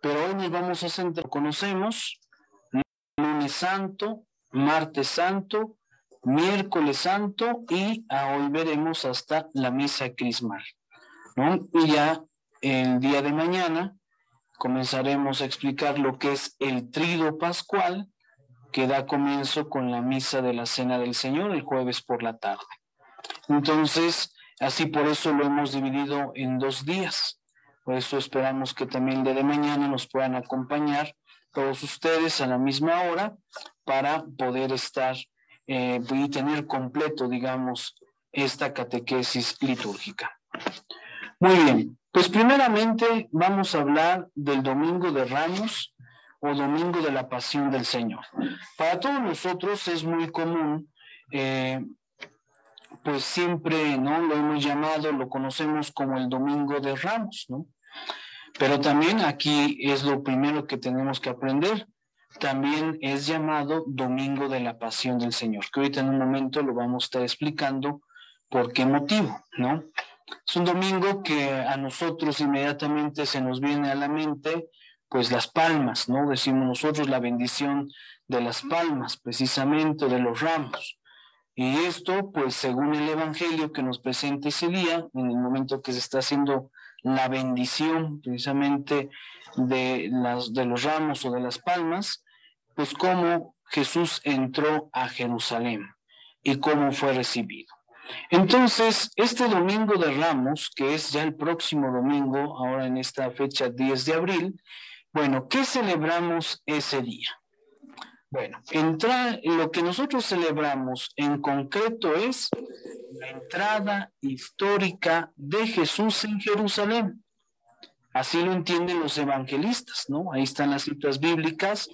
pero hoy nos vamos a centrar, conocemos, lunes santo, martes santo, miércoles santo y hoy veremos hasta la misa crismal. Y ya el día de mañana comenzaremos a explicar lo que es el trido pascual que da comienzo con la misa de la Cena del Señor el jueves por la tarde. Entonces, así por eso lo hemos dividido en dos días. Por eso esperamos que también el de mañana nos puedan acompañar todos ustedes a la misma hora para poder estar eh, y tener completo, digamos, esta catequesis litúrgica. Muy bien, pues primeramente vamos a hablar del Domingo de Ramos o Domingo de la Pasión del Señor. Para todos nosotros es muy común, eh, pues siempre, ¿no? Lo hemos llamado, lo conocemos como el Domingo de Ramos, ¿no? Pero también aquí es lo primero que tenemos que aprender. También es llamado Domingo de la Pasión del Señor, que ahorita en un momento lo vamos a estar explicando por qué motivo, ¿no? Es un domingo que a nosotros inmediatamente se nos viene a la mente, pues las palmas, ¿no? Decimos nosotros la bendición de las palmas, precisamente de los ramos. Y esto, pues según el Evangelio que nos presenta ese día, en el momento que se está haciendo la bendición precisamente de, las, de los ramos o de las palmas, pues cómo Jesús entró a Jerusalén y cómo fue recibido. Entonces, este domingo de Ramos, que es ya el próximo domingo, ahora en esta fecha 10 de abril, bueno, ¿qué celebramos ese día? Bueno, entra, lo que nosotros celebramos en concreto es la entrada histórica de Jesús en Jerusalén. Así lo entienden los evangelistas, ¿no? Ahí están las citas bíblicas,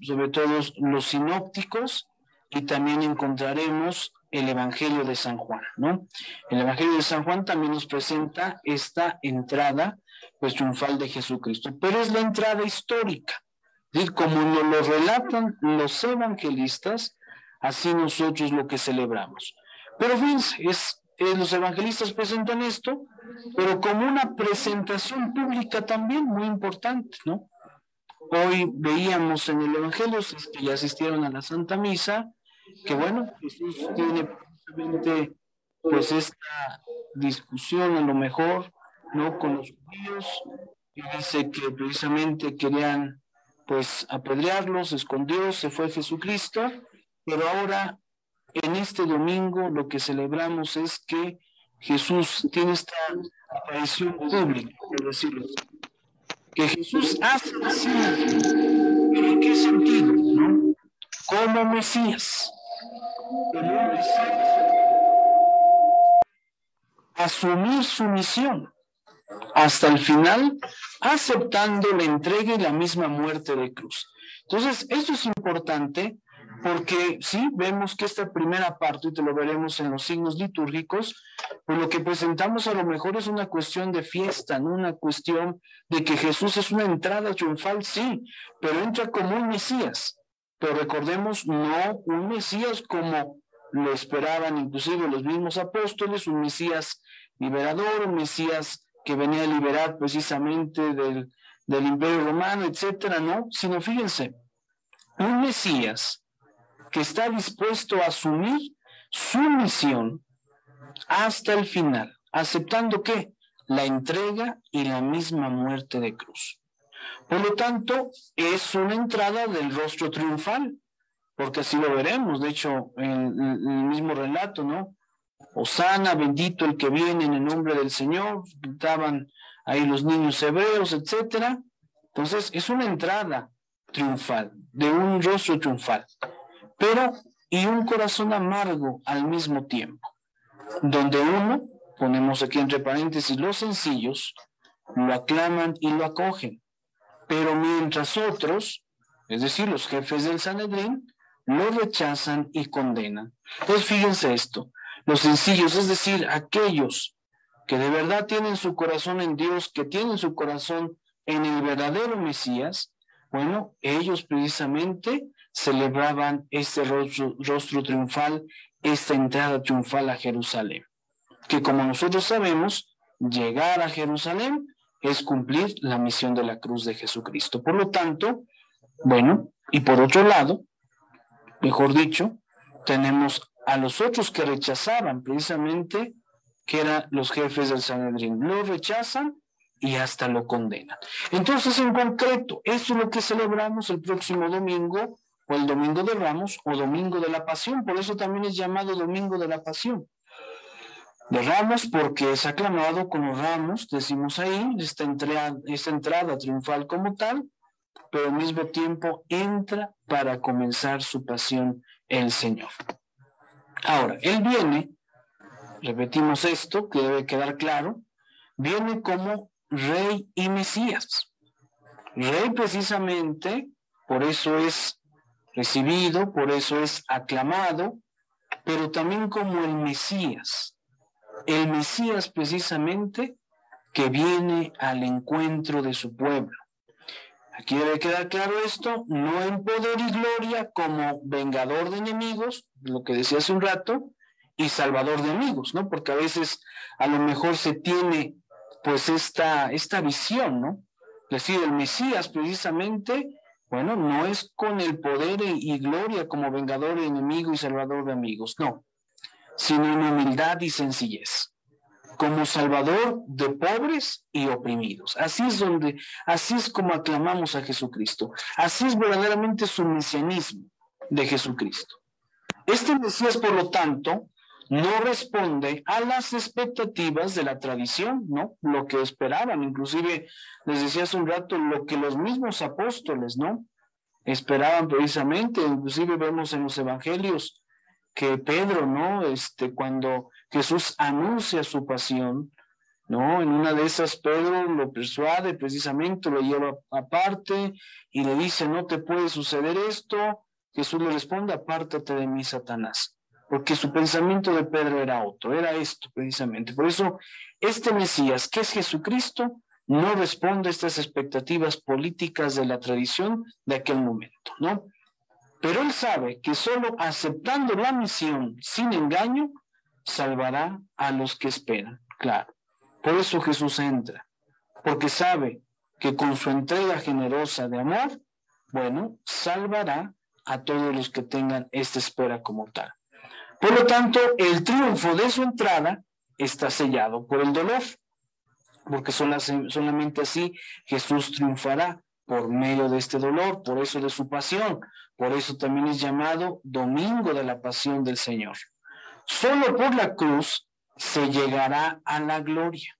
sobre todo los sinópticos, y también encontraremos el Evangelio de San Juan, ¿no? El Evangelio de San Juan también nos presenta esta entrada, pues, triunfal de Jesucristo, pero es la entrada histórica. ¿Sí? Como nos lo relatan los evangelistas, así nosotros lo que celebramos. Pero fíjense, es, los evangelistas presentan esto, pero como una presentación pública también muy importante, ¿no? Hoy veíamos en el Evangelio, que ya asistieron a la Santa Misa, que bueno, Jesús tiene precisamente pues esta discusión a lo mejor, ¿no? Con los judíos, y dice que precisamente querían pues apedrearlos, escondió, se fue Jesucristo, pero ahora en este domingo lo que celebramos es que Jesús tiene esta aparición pública, por decirlo así. Que Jesús hace así, pero ¿en qué sentido? ¿no? Como Mesías asumir su misión hasta el final, aceptando la entrega y la misma muerte de cruz. Entonces, esto es importante porque sí, vemos que esta primera parte, y te lo veremos en los signos litúrgicos, pues lo que presentamos a lo mejor es una cuestión de fiesta, no una cuestión de que Jesús es una entrada triunfal, sí, pero entra como un Mesías. Pero recordemos, no un Mesías como lo esperaban inclusive los mismos apóstoles, un Mesías liberador, un Mesías que venía a liberar precisamente del, imperio romano, etcétera, ¿no? Sino fíjense, un Mesías que está dispuesto a asumir su misión hasta el final, aceptando que la entrega y la misma muerte de cruz. Por lo tanto, es una entrada del rostro triunfal, porque así lo veremos, de hecho, en, el mismo relato, ¿no? Osana, bendito el que viene en el nombre del Señor, gritaban ahí los niños hebreos, etcétera. Entonces, es una entrada triunfal, de un rostro triunfal, pero y un corazón amargo al mismo tiempo, donde uno, ponemos aquí entre paréntesis, los sencillos, lo aclaman y lo acogen, pero mientras otros, es decir, los jefes del Sanedrín, lo rechazan y condenan. Entonces, fíjense esto, los sencillos, es decir, aquellos que de verdad tienen su corazón en Dios, que tienen su corazón en el verdadero Mesías, bueno, ellos precisamente celebraban este rostro, rostro triunfal, esta entrada triunfal a Jerusalén. Que como nosotros sabemos, llegar a Jerusalén es cumplir la misión de la cruz de Jesucristo. Por lo tanto, bueno, y por otro lado, mejor dicho, tenemos a los otros que rechazaban precisamente, que eran los jefes del Sanedrín. Lo rechazan y hasta lo condenan. Entonces, en concreto, esto es lo que celebramos el próximo domingo, o el domingo de Ramos, o domingo de la Pasión. Por eso también es llamado domingo de la Pasión. De Ramos porque es aclamado como Ramos, decimos ahí, esta entrada, esta entrada triunfal como tal, pero al mismo tiempo entra para comenzar su pasión el Señor. Ahora, Él viene, repetimos esto, que debe quedar claro, viene como Rey y Mesías. Rey precisamente, por eso es recibido, por eso es aclamado, pero también como el Mesías. El Mesías precisamente que viene al encuentro de su pueblo. Aquí debe quedar claro esto, no en poder y gloria como vengador de enemigos, lo que decía hace un rato, y salvador de amigos, ¿no? Porque a veces a lo mejor se tiene pues esta, esta visión, ¿no? Es decir, el Mesías precisamente, bueno, no es con el poder y gloria como vengador de enemigo y salvador de amigos, no, sino en humildad y sencillez como salvador de pobres y oprimidos. Así es donde, así es como aclamamos a Jesucristo. Así es verdaderamente su mesianismo de Jesucristo. Este Mesías, por lo tanto, no responde a las expectativas de la tradición, ¿no? Lo que esperaban, inclusive les decía hace un rato, lo que los mismos apóstoles, ¿no? Esperaban precisamente, inclusive vemos en los evangelios que Pedro, ¿no? Este, cuando Jesús anuncia su pasión, ¿no? En una de esas Pedro lo persuade precisamente, lo lleva aparte y le dice, no te puede suceder esto. Jesús le responde, apártate de mí, Satanás, porque su pensamiento de Pedro era otro, era esto precisamente. Por eso, este Mesías, que es Jesucristo, no responde a estas expectativas políticas de la tradición de aquel momento, ¿no? Pero él sabe que solo aceptando la misión sin engaño, salvará a los que esperan, claro. Por eso Jesús entra, porque sabe que con su entrega generosa de amor, bueno, salvará a todos los que tengan esta espera como tal. Por lo tanto, el triunfo de su entrada está sellado por el dolor, porque solamente así Jesús triunfará por medio de este dolor, por eso de su pasión, por eso también es llamado Domingo de la Pasión del Señor. Solo por la cruz se llegará a la gloria.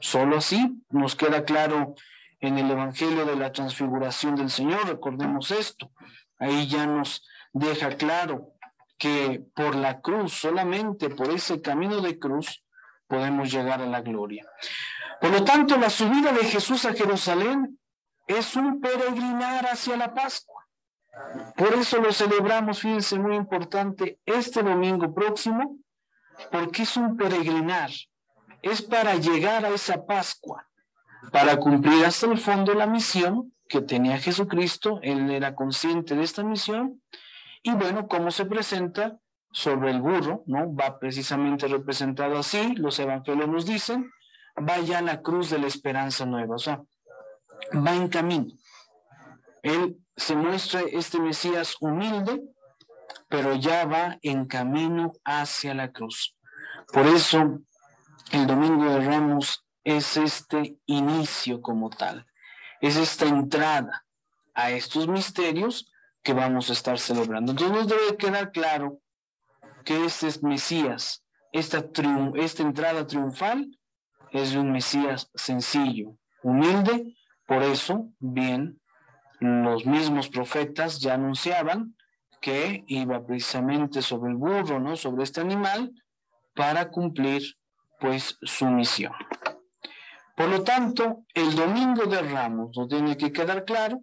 Solo así nos queda claro en el Evangelio de la Transfiguración del Señor, recordemos esto. Ahí ya nos deja claro que por la cruz, solamente por ese camino de cruz, podemos llegar a la gloria. Por lo tanto, la subida de Jesús a Jerusalén es un peregrinar hacia la Pascua. Por eso lo celebramos, fíjense, muy importante, este domingo próximo, porque es un peregrinar, es para llegar a esa Pascua, para cumplir hasta el fondo la misión que tenía Jesucristo, él era consciente de esta misión, y bueno, cómo se presenta sobre el burro, ¿no? Va precisamente representado así, los evangelios nos dicen, vaya a la cruz de la esperanza nueva, o sea, va en camino. Él se muestra este Mesías humilde, pero ya va en camino hacia la cruz. Por eso el Domingo de Ramos es este inicio como tal, es esta entrada a estos misterios que vamos a estar celebrando. Entonces nos debe quedar claro que este es Mesías, esta, esta entrada triunfal es de un Mesías sencillo, humilde, por eso, bien, los mismos profetas ya anunciaban que iba precisamente sobre el burro, ¿no? Sobre este animal para cumplir pues su misión. Por lo tanto, el domingo de Ramos, nos tiene que quedar claro,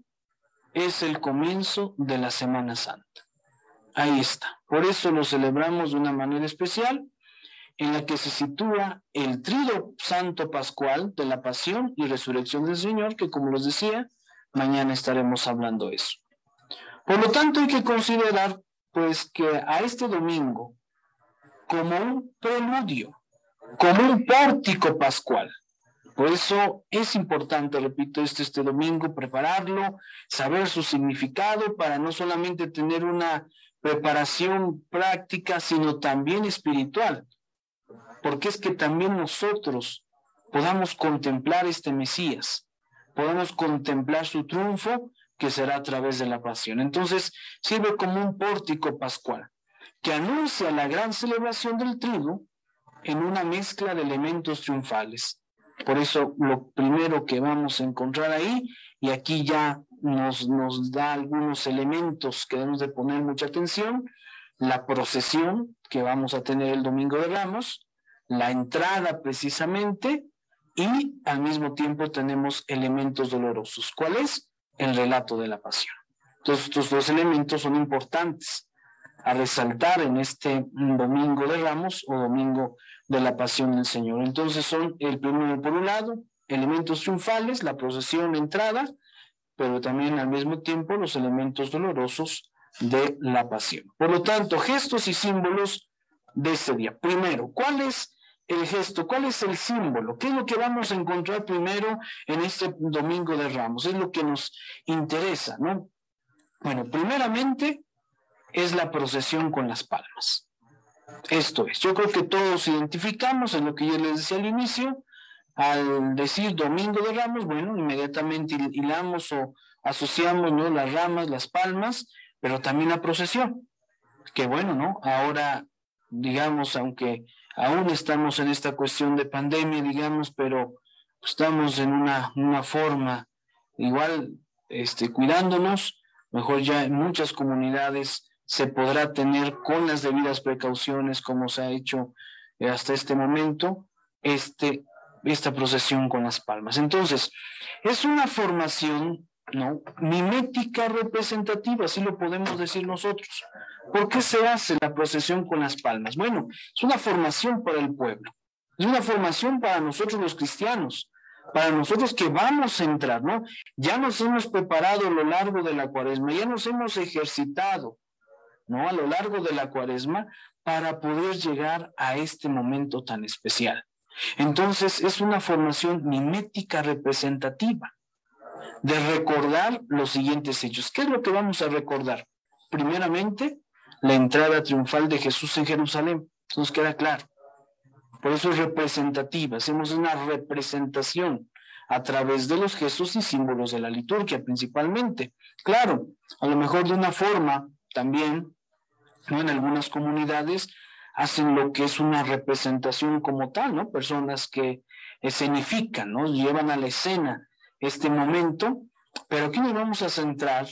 es el comienzo de la Semana Santa. Ahí está. Por eso lo celebramos de una manera especial, en la que se sitúa el trido santo pascual de la pasión y resurrección del Señor, que como les decía, Mañana estaremos hablando eso. Por lo tanto, hay que considerar, pues, que a este domingo, como un preludio, como un pórtico pascual, Por eso es importante, repito, este, este domingo, prepararlo, saber su significado para no solamente tener una preparación práctica, sino también espiritual. Porque es que también nosotros podamos contemplar este Mesías, podamos contemplar su triunfo que será a través de la pasión. Entonces, sirve como un pórtico pascual que anuncia la gran celebración del trigo en una mezcla de elementos triunfales. Por eso lo primero que vamos a encontrar ahí, y aquí ya nos, nos da algunos elementos que debemos de poner mucha atención, la procesión que vamos a tener el domingo de Ramos, la entrada precisamente, y al mismo tiempo tenemos elementos dolorosos. ¿Cuál es? El relato de la pasión. Entonces, estos dos elementos son importantes a resaltar en este domingo de Ramos o domingo de la pasión del Señor. Entonces son el primero, por un lado, elementos triunfales, la procesión, entrada, pero también al mismo tiempo los elementos dolorosos de la pasión. Por lo tanto, gestos y símbolos de este día. Primero, ¿cuál es el gesto? ¿Cuál es el símbolo? ¿Qué es lo que vamos a encontrar primero en este domingo de Ramos? Es lo que nos interesa, ¿no? Bueno, primeramente es la procesión con las palmas. Esto es, yo creo que todos identificamos en lo que yo les decía al inicio, al decir Domingo de Ramos, bueno, inmediatamente hilamos o asociamos ¿no? las ramas, las palmas, pero también la procesión, que bueno, ¿no? Ahora, digamos, aunque aún estamos en esta cuestión de pandemia, digamos, pero estamos en una, una forma igual, este, cuidándonos, mejor ya en muchas comunidades se podrá tener con las debidas precauciones como se ha hecho hasta este momento este, esta procesión con las palmas. Entonces, es una formación ¿no? mimética representativa, así lo podemos decir nosotros. ¿Por qué se hace la procesión con las palmas? Bueno, es una formación para el pueblo, es una formación para nosotros los cristianos, para nosotros que vamos a entrar, ¿no? Ya nos hemos preparado a lo largo de la cuaresma, ya nos hemos ejercitado, ¿no? A lo largo de la cuaresma para poder llegar a este momento tan especial. Entonces es una formación mimética representativa de recordar los siguientes hechos. ¿Qué es lo que vamos a recordar? Primeramente, la entrada triunfal de Jesús en Jerusalén. Nos queda claro. Por eso es representativa. Hacemos una representación a través de los gestos y símbolos de la liturgia principalmente. Claro, a lo mejor de una forma también en algunas comunidades hacen lo que es una representación como tal, ¿no? Personas que escenifican, ¿no? Llevan a la escena este momento, pero aquí nos vamos a centrar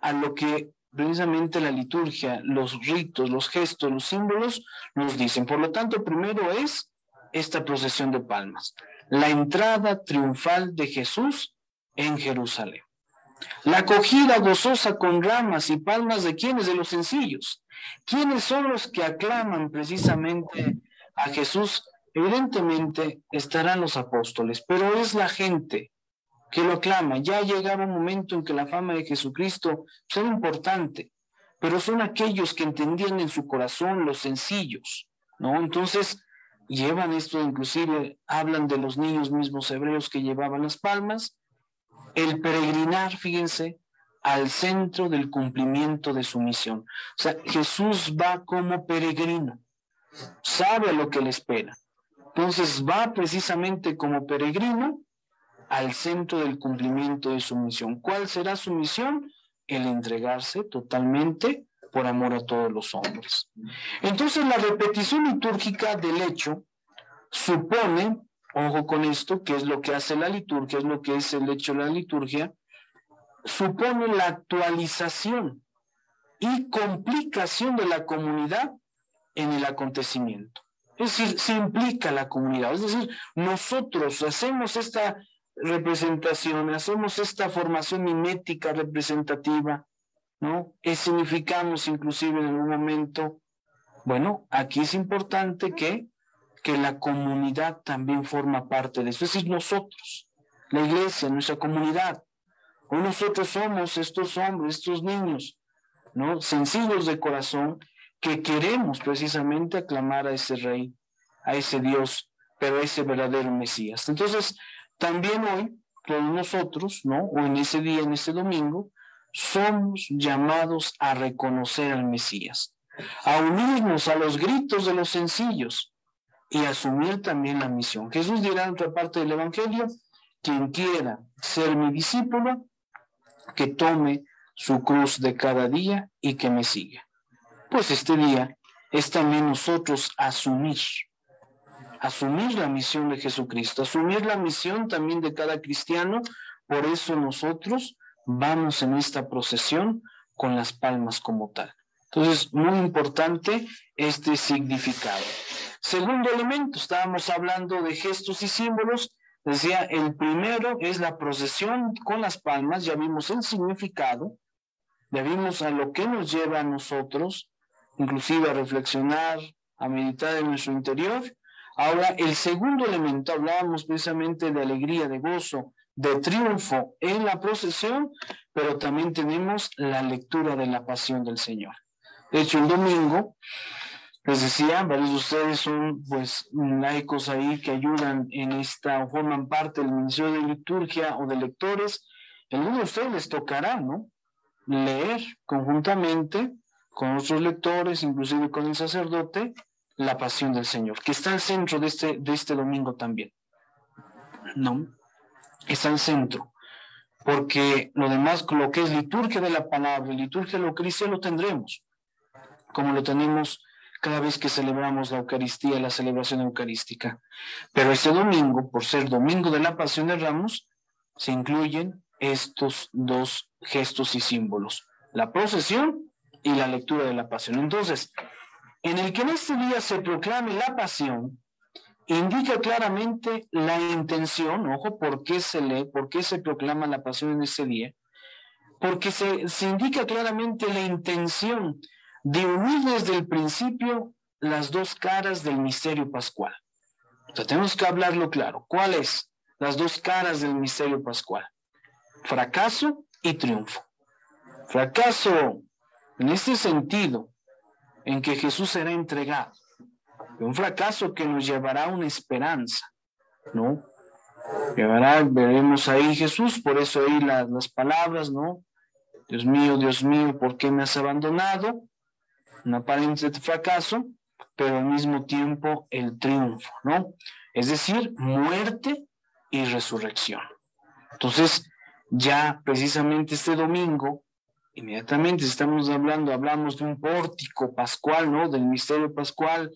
a lo que precisamente la liturgia, los ritos, los gestos, los símbolos nos dicen. Por lo tanto, primero es esta procesión de palmas, la entrada triunfal de Jesús en Jerusalén. La acogida gozosa con ramas y palmas de quienes, de los sencillos. ¿Quiénes son los que aclaman precisamente a Jesús? Evidentemente estarán los apóstoles, pero es la gente que lo aclama. Ya llegaba un momento en que la fama de Jesucristo era importante, pero son aquellos que entendían en su corazón los sencillos, ¿no? Entonces llevan esto, inclusive hablan de los niños mismos hebreos que llevaban las palmas, el peregrinar, fíjense, al centro del cumplimiento de su misión. O sea, Jesús va como peregrino, sabe lo que le espera. Entonces va precisamente como peregrino al centro del cumplimiento de su misión. ¿Cuál será su misión? El entregarse totalmente por amor a todos los hombres. Entonces la repetición litúrgica del hecho supone, ojo con esto, que es lo que hace la liturgia, es lo que es el hecho de la liturgia, supone la actualización y complicación de la comunidad en el acontecimiento. Es decir, se implica la comunidad. Es decir, nosotros hacemos esta representación, hacemos esta formación mimética representativa, ¿no? significamos inclusive en algún momento, bueno, aquí es importante que, que la comunidad también forma parte de eso. Es decir, nosotros, la iglesia, nuestra comunidad, o nosotros somos estos hombres, estos niños, ¿no? Sencillos de corazón, que queremos precisamente aclamar a ese rey, a ese Dios, pero a ese verdadero Mesías. Entonces, también hoy, todos nosotros, ¿no? O en ese día, en ese domingo, somos llamados a reconocer al Mesías, a unirnos a los gritos de los sencillos y asumir también la misión. Jesús dirá en otra parte del Evangelio, quien quiera ser mi discípulo, que tome su cruz de cada día y que me siga. Pues este día es también nosotros asumir, asumir la misión de Jesucristo, asumir la misión también de cada cristiano. Por eso nosotros vamos en esta procesión con las palmas como tal. Entonces, muy importante este significado. Segundo elemento, estábamos hablando de gestos y símbolos. Decía, el primero es la procesión con las palmas, ya vimos el significado, ya vimos a lo que nos lleva a nosotros, inclusive a reflexionar, a meditar en nuestro interior. Ahora, el segundo elemento, hablábamos precisamente de alegría, de gozo, de triunfo en la procesión, pero también tenemos la lectura de la pasión del Señor. De hecho, el domingo, les decía, varios de ustedes son pues laicos ahí que ayudan en esta, o forman parte del Ministerio de Liturgia o de lectores. algunos de ustedes les tocará, ¿no? Leer conjuntamente con otros lectores, inclusive con el sacerdote, la pasión del Señor, que está al centro de este, de este domingo también. ¿No? Está al centro. Porque lo demás, lo que es liturgia de la palabra, liturgia de la Eucaristía, lo tendremos, como lo tenemos cada vez que celebramos la Eucaristía, la celebración eucarística. Pero este domingo, por ser domingo de la Pasión de Ramos, se incluyen estos dos gestos y símbolos, la procesión y la lectura de la pasión. Entonces, en el que en este día se proclame la pasión, indica claramente la intención, ojo, por qué se lee, por qué se proclama la pasión en ese día, porque se, se indica claramente la intención de unir desde el principio las dos caras del misterio pascual. O tenemos que hablarlo claro. ¿Cuáles? Las dos caras del misterio pascual. Fracaso y triunfo. Fracaso en este sentido, en que Jesús será entregado. Un fracaso que nos llevará a una esperanza, ¿no? Llevará, veremos ahí Jesús, por eso ahí las palabras, ¿no? Dios mío, Dios mío, ¿por qué me has abandonado? Un aparente fracaso, pero al mismo tiempo el triunfo, ¿no? Es decir, muerte y resurrección. Entonces, ya precisamente este domingo inmediatamente estamos hablando, hablamos de un pórtico pascual, ¿no? Del misterio pascual,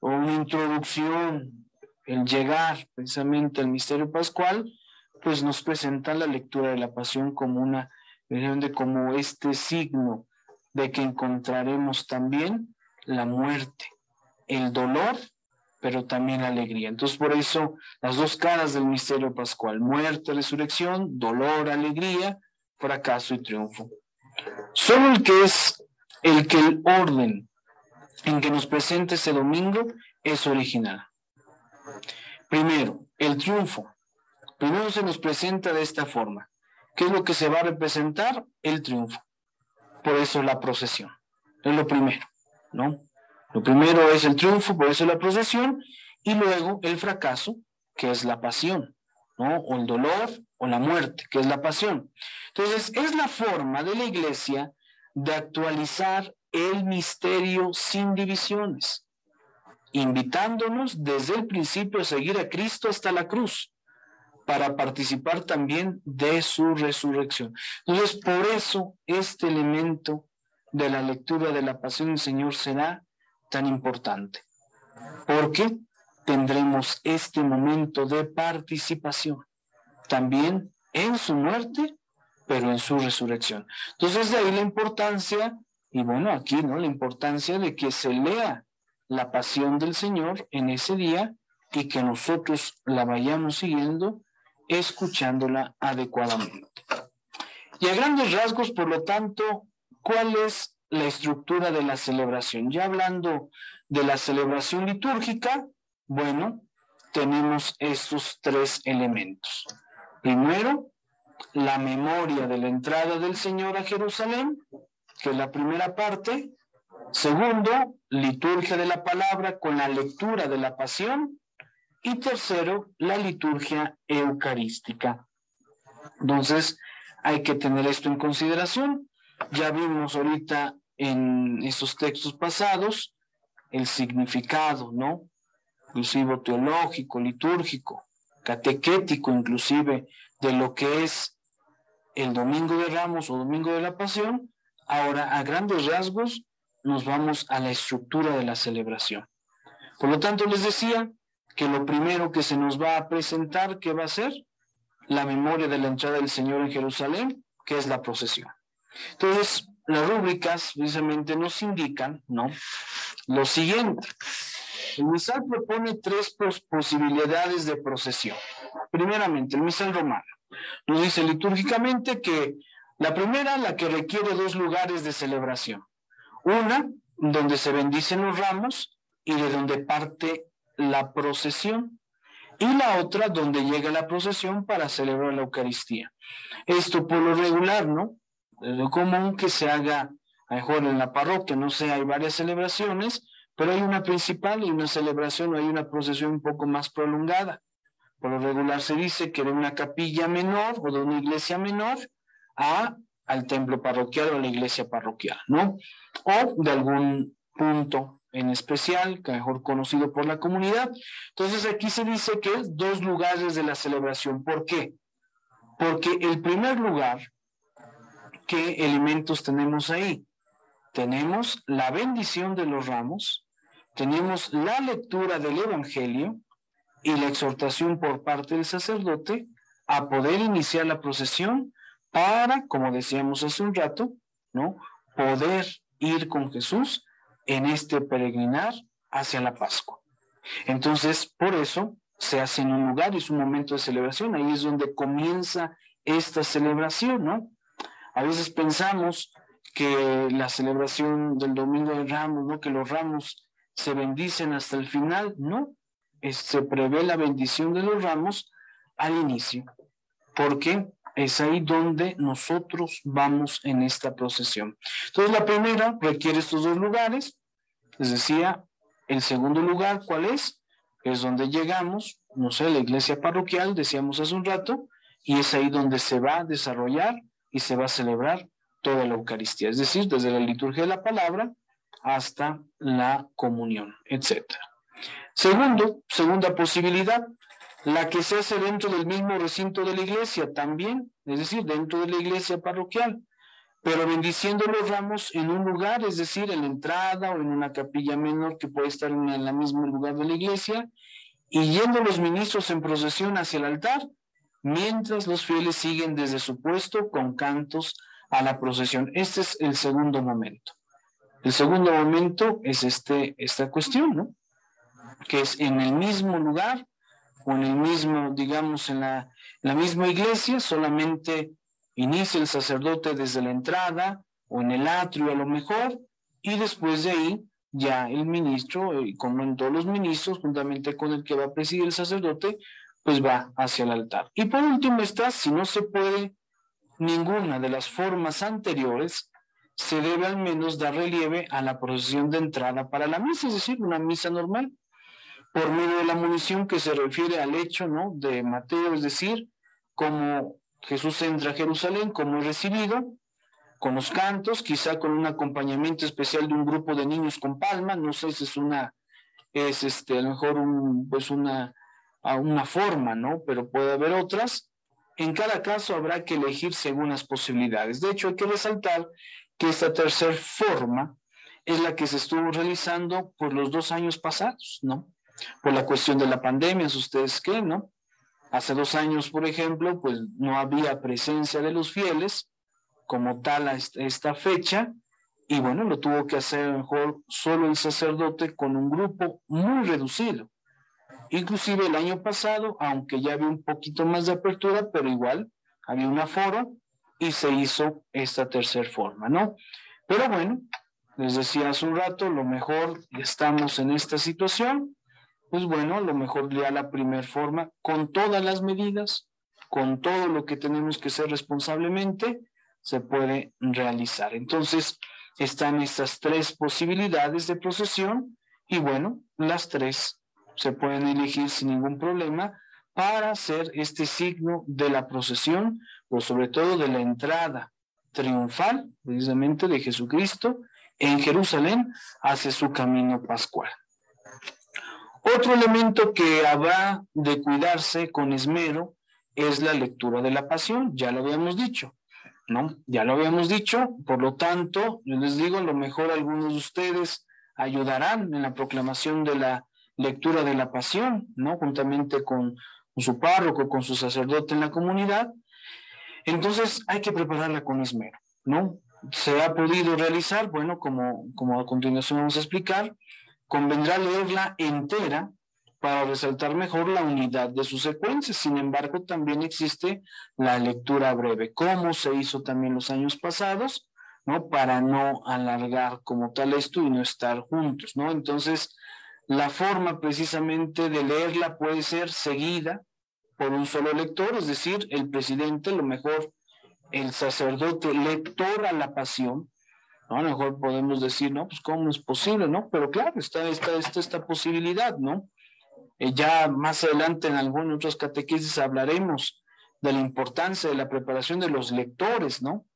o una introducción, el llegar precisamente al misterio pascual, pues nos presenta la lectura de la pasión como una, como este signo de que encontraremos también la muerte, el dolor, pero también la alegría. Entonces, por eso, las dos caras del misterio pascual, muerte, resurrección, dolor, alegría, fracaso y triunfo. Solo el que es el que el orden en que nos presenta ese domingo es original. Primero, el triunfo. Primero se nos presenta de esta forma. ¿Qué es lo que se va a representar? El triunfo. Por eso la procesión. Es lo primero, ¿no? Lo primero es el triunfo, por eso la procesión, y luego el fracaso, que es la pasión, ¿no? O el dolor, o la muerte, que es la pasión. Entonces, es la forma de la iglesia de actualizar el misterio sin divisiones, invitándonos desde el principio a seguir a Cristo hasta la cruz, para participar también de su resurrección. Entonces, por eso este elemento de la lectura de la pasión del Señor será tan importante, porque tendremos este momento de participación también en su muerte, pero en su resurrección. Entonces, de ahí la importancia, y bueno, aquí, ¿no? La importancia de que se lea la pasión del Señor en ese día y que nosotros la vayamos siguiendo, escuchándola adecuadamente. Y a grandes rasgos, por lo tanto, ¿cuál es la estructura de la celebración? Ya hablando de la celebración litúrgica, bueno, tenemos estos tres elementos. Primero, la memoria de la entrada del Señor a Jerusalén, que es la primera parte. Segundo, liturgia de la palabra con la lectura de la pasión. Y tercero, la liturgia eucarística. Entonces, hay que tener esto en consideración. Ya vimos ahorita en esos textos pasados el significado, ¿no? Inclusive teológico, litúrgico, catequético, inclusive, de lo que es el Domingo de Ramos o Domingo de la Pasión. Ahora, a grandes rasgos, nos vamos a la estructura de la celebración. Por lo tanto, les decía que lo primero que se nos va a presentar, ¿qué va a ser? La memoria de la entrada del Señor en Jerusalén, que es la procesión. Entonces, las rúbricas precisamente nos indican, ¿no? Lo siguiente. El misal propone tres posibilidades de procesión. Primeramente, el misal romano. Nos dice litúrgicamente que la primera, la que requiere dos lugares de celebración. Una, donde se bendicen los ramos y de donde parte la procesión. Y la otra, donde llega la procesión para celebrar la Eucaristía. Esto por lo regular, ¿no? Es lo común que se haga, mejor en la parroquia, no sé, hay varias celebraciones, pero hay una principal y una celebración, hay una procesión un poco más prolongada. Por lo regular se dice que de una capilla menor o de una iglesia menor a al templo parroquial o a la iglesia parroquial, ¿no? O de algún punto en especial, que mejor conocido por la comunidad. Entonces aquí se dice que dos lugares de la celebración. ¿Por qué? Porque el primer lugar, ¿qué elementos tenemos ahí? Tenemos la bendición de los ramos, tenemos la lectura del Evangelio y la exhortación por parte del sacerdote a poder iniciar la procesión para, como decíamos hace un rato, ¿no? Poder ir con Jesús en este peregrinar hacia la Pascua. Entonces, por eso se hace en un lugar, es un momento de celebración, ahí es donde comienza esta celebración, ¿no? A veces pensamos que la celebración del Domingo de Ramos, ¿no? Que los ramos se bendicen hasta el final, no, se prevé la bendición de los ramos al inicio. ¿Por qué? es ahí donde nosotros vamos en esta procesión. Entonces, la primera requiere estos dos lugares. Les decía, el segundo lugar, ¿cuál es? Es donde llegamos, no sé, la iglesia parroquial, decíamos hace un rato, y es ahí donde se va a desarrollar y se va a celebrar toda la Eucaristía, es decir, desde la liturgia de la palabra hasta la comunión, etc. Segundo, segunda posibilidad, la que se hace dentro del mismo recinto de la iglesia también, es decir, dentro de la iglesia parroquial, pero bendiciendo los ramos en un lugar, es decir, en la entrada o en una capilla menor que puede estar en el mismo lugar de la iglesia, y yendo los ministros en procesión hacia el altar, mientras los fieles siguen desde su puesto con cantos a la procesión. Este es el segundo momento. El segundo momento es este, esta cuestión, ¿no? Que es en el mismo lugar o en el mismo, digamos, en la, la misma iglesia, solamente inicia el sacerdote desde la entrada o en el atrio a lo mejor, y después de ahí ya el ministro, y como todos los ministros, juntamente con el que va a presidir el sacerdote, pues va hacia el altar. Y por último está, si no se puede ninguna de las formas anteriores, se debe al menos dar relieve a la procesión de entrada para la misa, es decir, una misa normal por medio de la munición que se refiere al hecho ¿no? de Mateo, es decir, como Jesús entra a Jerusalén, como es recibido, con los cantos, quizá con un acompañamiento especial de un grupo de niños con palma, no sé si es una, es este, a lo mejor un, pues una, una forma, ¿no? Pero puede haber otras. En cada caso habrá que elegir según las posibilidades. De hecho, hay que resaltar que esta tercera forma es la que se estuvo realizando por los dos años pasados, ¿no? por la cuestión de la pandemia, ustedes qué, no? Hace dos años, por ejemplo, pues no había presencia de los fieles como tal a esta fecha, y bueno, lo tuvo que hacer mejor solo el sacerdote con un grupo muy reducido. Inclusive el año pasado, aunque ya había un poquito más de apertura, pero igual había un aforo y se hizo esta tercera forma, ¿no? Pero bueno, les decía hace un rato, lo mejor estamos en esta situación pues bueno, lo mejor ya la primera forma, con todas las medidas, con todo lo que tenemos que hacer responsablemente, se puede realizar. Entonces, están estas tres posibilidades de procesión y bueno, las tres se pueden elegir sin ningún problema para hacer este signo de la procesión, o sobre todo de la entrada triunfal, precisamente de Jesucristo, en Jerusalén hacia su camino pascual. Otro elemento que habrá de cuidarse con esmero es la lectura de la pasión, ya lo habíamos dicho, ¿no? Ya lo habíamos dicho, por lo tanto, yo les digo, a lo mejor algunos de ustedes ayudarán en la proclamación de la lectura de la pasión, ¿no? Juntamente con, su párroco, con su sacerdote en la comunidad. Entonces hay que prepararla con esmero, ¿no? Se ha podido realizar, bueno, como, como a continuación vamos a explicar, convendrá leerla entera para resaltar mejor la unidad de sus secuencias. Sin embargo, también existe la lectura breve, como se hizo también los años pasados, ¿no? Para no alargar como tal esto y no estar juntos, ¿no? Entonces, la forma precisamente de leerla puede ser seguida por un solo lector, es decir, el presidente, lo mejor el sacerdote lector a la pasión, ¿no? A lo mejor podemos decir, no, pues cómo es posible, ¿no? Pero claro, está esta, posibilidad, ¿no? Eh, ya más adelante en algunos otros catequesis hablaremos de la importancia de la preparación de los lectores, ¿no?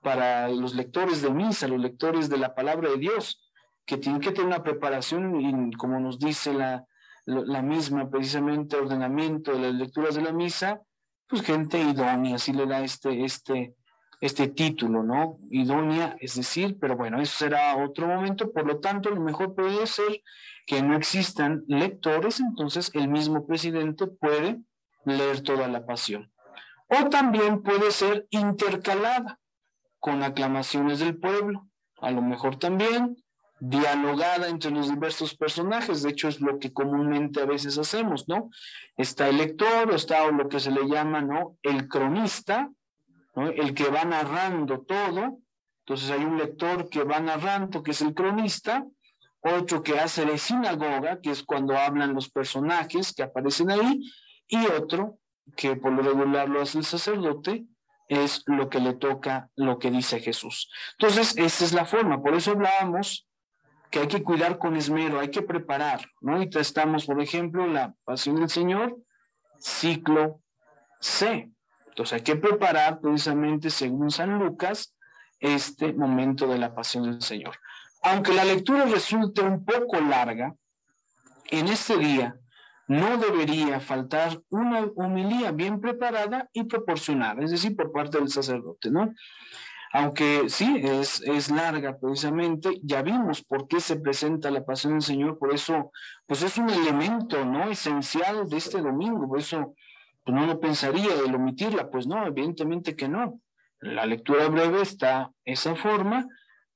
Para los lectores de misa, los lectores de la palabra de Dios, que tienen que tener una preparación, y como nos dice la, la misma precisamente ordenamiento de las lecturas de la misa, pues gente idónea, así le da este, este, este título, ¿no? Idónea, es decir, pero bueno, eso será otro momento, por lo tanto, lo mejor puede ser que no existan lectores, entonces el mismo presidente puede leer toda la pasión. O también puede ser intercalada con aclamaciones del pueblo, a lo mejor también dialogada entre los diversos personajes, de hecho es lo que comúnmente a veces hacemos, ¿no? Está el lector o está lo que se le llama, ¿no? El cronista, ¿no? El que va narrando todo, entonces hay un lector que va narrando, que es el cronista, otro que hace de sinagoga, que es cuando hablan los personajes que aparecen ahí, y otro que por lo regular lo hace el sacerdote, es lo que le toca lo que dice Jesús. Entonces, esta es la forma, por eso hablábamos que hay que cuidar con esmero, hay que preparar, ¿no? Y estamos, por ejemplo, la pasión del Señor, ciclo C. Entonces hay que preparar precisamente, según San Lucas, este momento de la pasión del Señor. Aunque la lectura resulte un poco larga, en este día no debería faltar una homilía bien preparada y proporcionada, es decir, por parte del sacerdote, ¿no? Aunque sí, es, es larga precisamente, ya vimos por qué se presenta la pasión del Señor, por eso, pues es un elemento, ¿no? Esencial de este domingo, por eso, pues no lo pensaría el omitirla, pues no, evidentemente que no. La lectura breve está esa forma,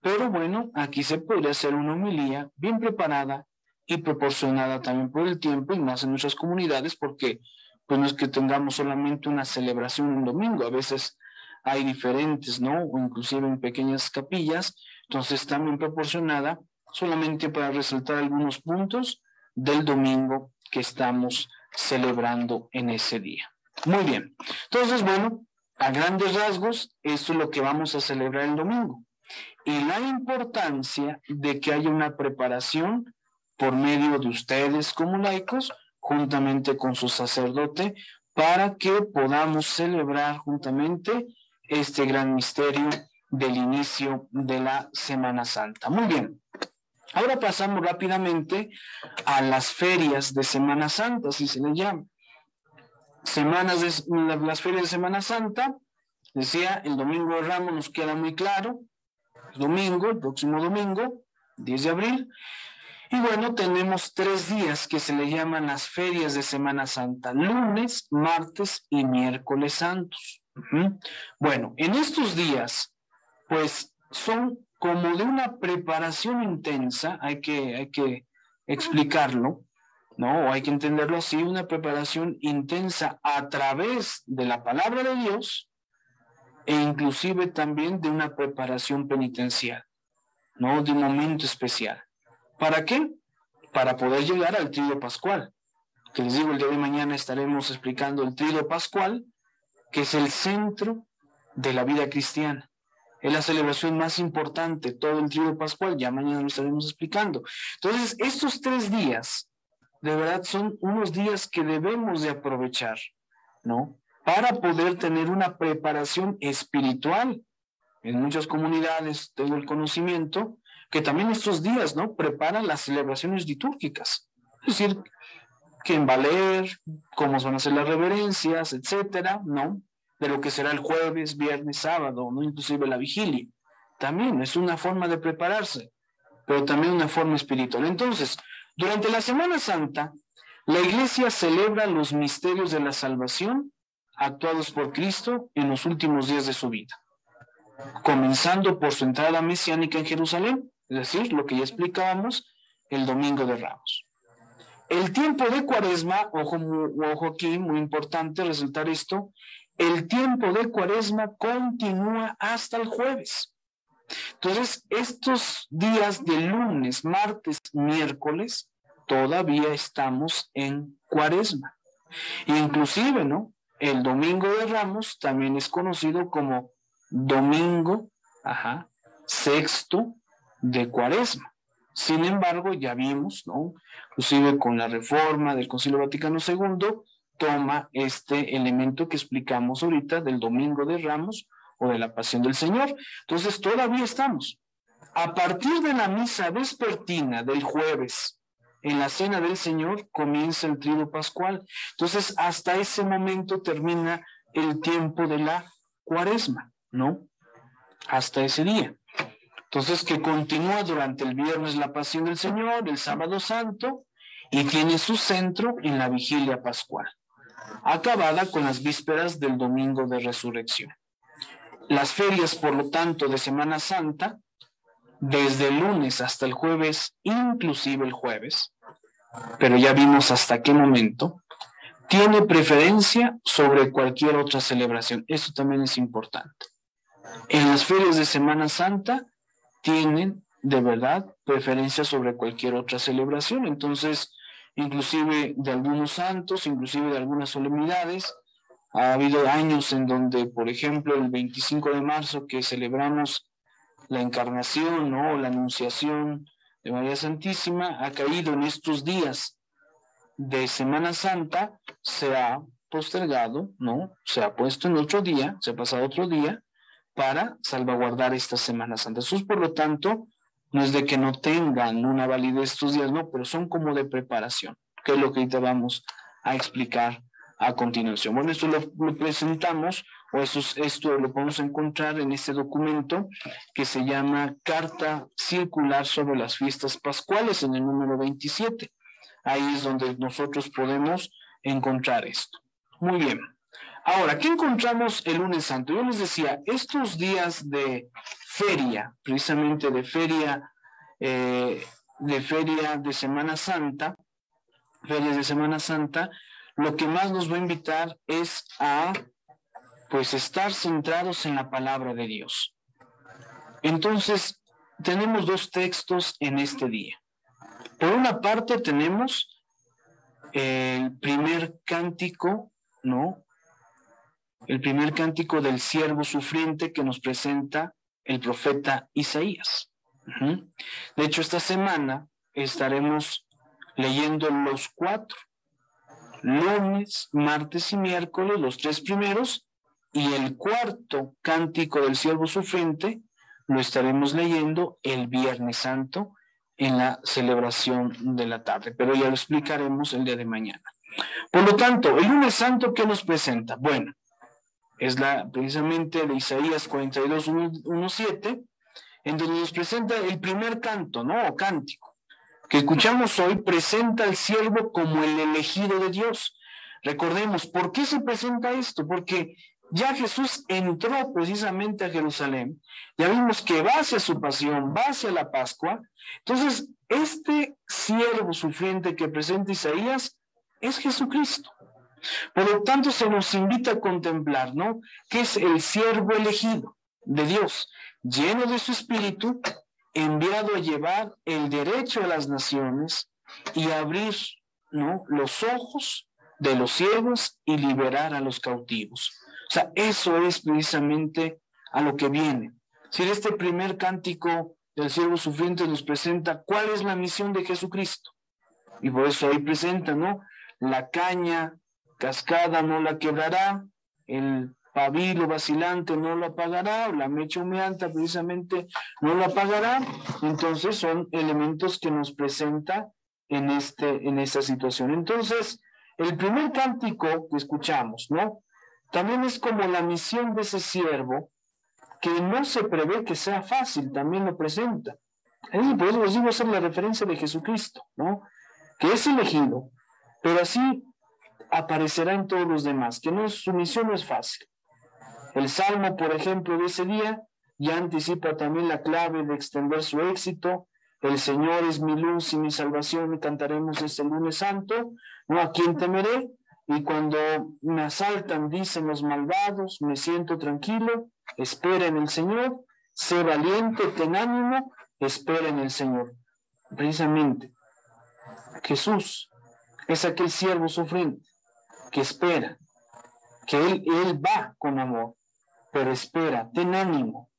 pero bueno, aquí se podría hacer una homilía bien preparada y proporcionada también por el tiempo y más en nuestras comunidades, porque pues no es que tengamos solamente una celebración un domingo, a veces hay diferentes, ¿no? O inclusive en pequeñas capillas, entonces también proporcionada solamente para resaltar algunos puntos del domingo que estamos celebrando en ese día. Muy bien, entonces bueno, a grandes rasgos, esto es lo que vamos a celebrar el domingo y la importancia de que haya una preparación por medio de ustedes como laicos, juntamente con su sacerdote, para que podamos celebrar juntamente este gran misterio del inicio de la Semana Santa. Muy bien. Ahora pasamos rápidamente a las ferias de Semana Santa, así se le llama. Semanas de, las ferias de Semana Santa, decía, el domingo de Ramos nos queda muy claro, domingo, el próximo domingo, 10 de abril. Y bueno, tenemos tres días que se le llaman las ferias de Semana Santa, lunes, martes y miércoles santos. Bueno, en estos días, pues son como de una preparación intensa, hay que, hay que explicarlo, ¿no? O hay que entenderlo así, una preparación intensa a través de la palabra de Dios e inclusive también de una preparación penitencial, ¿no? De un momento especial. ¿Para qué? Para poder llegar al trío pascual. Que les digo, el día de mañana estaremos explicando el trío pascual, que es el centro de la vida cristiana. Es la celebración más importante, todo el trío pascual, ya mañana lo estaremos explicando. Entonces, estos tres días de verdad son unos días que debemos de aprovechar, ¿no? Para poder tener una preparación espiritual. En muchas comunidades tengo el conocimiento que también estos días, ¿no? Preparan las celebraciones litúrgicas. Es decir, quién va a leer, cómo van a ser las reverencias, etcétera, ¿no? De lo que será el jueves, viernes, sábado, ¿no? Inclusive la vigilia. También es una forma de prepararse, pero también una forma espiritual. Entonces, durante la Semana Santa, la iglesia celebra los misterios de la salvación actuados por Cristo en los últimos días de su vida, comenzando por su entrada mesiánica en Jerusalén, es decir, lo que ya explicábamos, el Domingo de Ramos. El tiempo de cuaresma, ojo, ojo aquí, muy importante resaltar esto, el tiempo de cuaresma continúa hasta el jueves. Entonces, estos días de lunes, martes, miércoles, todavía estamos en cuaresma. Inclusive, ¿no? El domingo de Ramos también es conocido como domingo, ajá, sexto de cuaresma. Sin embargo, ya vimos, ¿no? Inclusive con la reforma del Concilio Vaticano II, toma este elemento que explicamos ahorita del Domingo de Ramos o de la Pasión del Señor. Entonces, todavía estamos. A partir de la misa vespertina del jueves, en la cena del Señor, comienza el trido pascual. Entonces, hasta ese momento termina el tiempo de la cuaresma, ¿no? Hasta ese día. Entonces, que continúa durante el viernes la pasión del Señor, el sábado santo, y tiene su centro en la vigilia pascual, acabada con las vísperas del domingo de resurrección. Las ferias, por lo tanto, de Semana Santa, desde el lunes hasta el jueves, inclusive el jueves, pero ya vimos hasta qué momento, tiene preferencia sobre cualquier otra celebración. Eso también es importante. En las ferias de Semana Santa tienen de verdad preferencia sobre cualquier otra celebración. Entonces, inclusive de algunos santos, inclusive de algunas solemnidades, ha habido años en donde, por ejemplo, el 25 de marzo que celebramos la encarnación o la anunciación de María Santísima, ha caído en estos días de Semana Santa, se ha postergado, ¿no? Se ha puesto en otro día, se ha pasado otro día, para salvaguardar esta Semana Santa. Eso, por lo tanto, no es de que no tengan una validez estos días, no, pero son como de preparación, que es lo que ahorita vamos a explicar a continuación. Bueno, esto lo, presentamos, o eso, esto lo podemos encontrar en este documento que se llama Carta Circular sobre las Fiestas Pascuales en el número 27. Ahí es donde nosotros podemos encontrar esto. Muy bien. Ahora, ¿qué encontramos el lunes santo? Yo les decía, estos días de feria, precisamente de feria, eh, de feria de Semana Santa, ferias de Semana Santa, lo que más nos va a invitar es a, pues, estar centrados en la palabra de Dios. Entonces, tenemos dos textos en este día. Por una parte tenemos el primer cántico, ¿no? El primer cántico del siervo sufriente que nos presenta el profeta Isaías. De hecho, esta semana estaremos leyendo los cuatro, lunes, martes y miércoles, los tres primeros, y el cuarto cántico del siervo sufriente lo estaremos leyendo el Viernes Santo en la celebración de la tarde, pero ya lo explicaremos el día de mañana. Por lo tanto, el lunes santo, ¿qué nos presenta? Bueno, es la precisamente de Isaías 42, 1.7, en donde nos presenta el primer canto, ¿no? O cántico, que escuchamos hoy, presenta al siervo como el elegido de Dios. Recordemos, ¿por qué se presenta esto? Porque ya Jesús entró precisamente a Jerusalén, ya vimos que va hacia su pasión, va hacia la Pascua. Entonces, este siervo sufriente que presenta Isaías es Jesucristo. Por lo tanto, se nos invita a contemplar, ¿no? Que es el siervo elegido de Dios, lleno de su espíritu, enviado a llevar el derecho a las naciones y abrir, ¿no? Los ojos de los ciegos y liberar a los cautivos. O sea, eso es precisamente a lo que viene. Si este primer cántico del siervo sufriente nos presenta cuál es la misión de Jesucristo, Y por eso ahí presenta, ¿no? La caña cascada no la quebrará, el pabilo vacilante no lo apagará, la mecha humeante precisamente no lo apagará. Entonces son elementos que nos presenta en, este, en esta situación. Entonces, el primer cántico que escuchamos, ¿no? También es como la misión de ese siervo, que no se prevé que sea fácil, también lo presenta. por eso les digo hacer la referencia de Jesucristo, ¿no? Que es elegido, pero así aparecerá en todos los demás, que no su misión no es fácil. El salmo, por ejemplo, de ese día ya anticipa también la clave de extender su éxito. El Señor es mi luz y mi salvación, y cantaremos este lunes santo. No a quien temeré, y cuando me asaltan, dicen los malvados, me siento tranquilo, espera en el Señor, sé valiente, ten ánimo, espera en el Señor. Precisamente, Jesús es aquel siervo sufriente que espera, que él, él va con amor, pero espera, ten ánimo,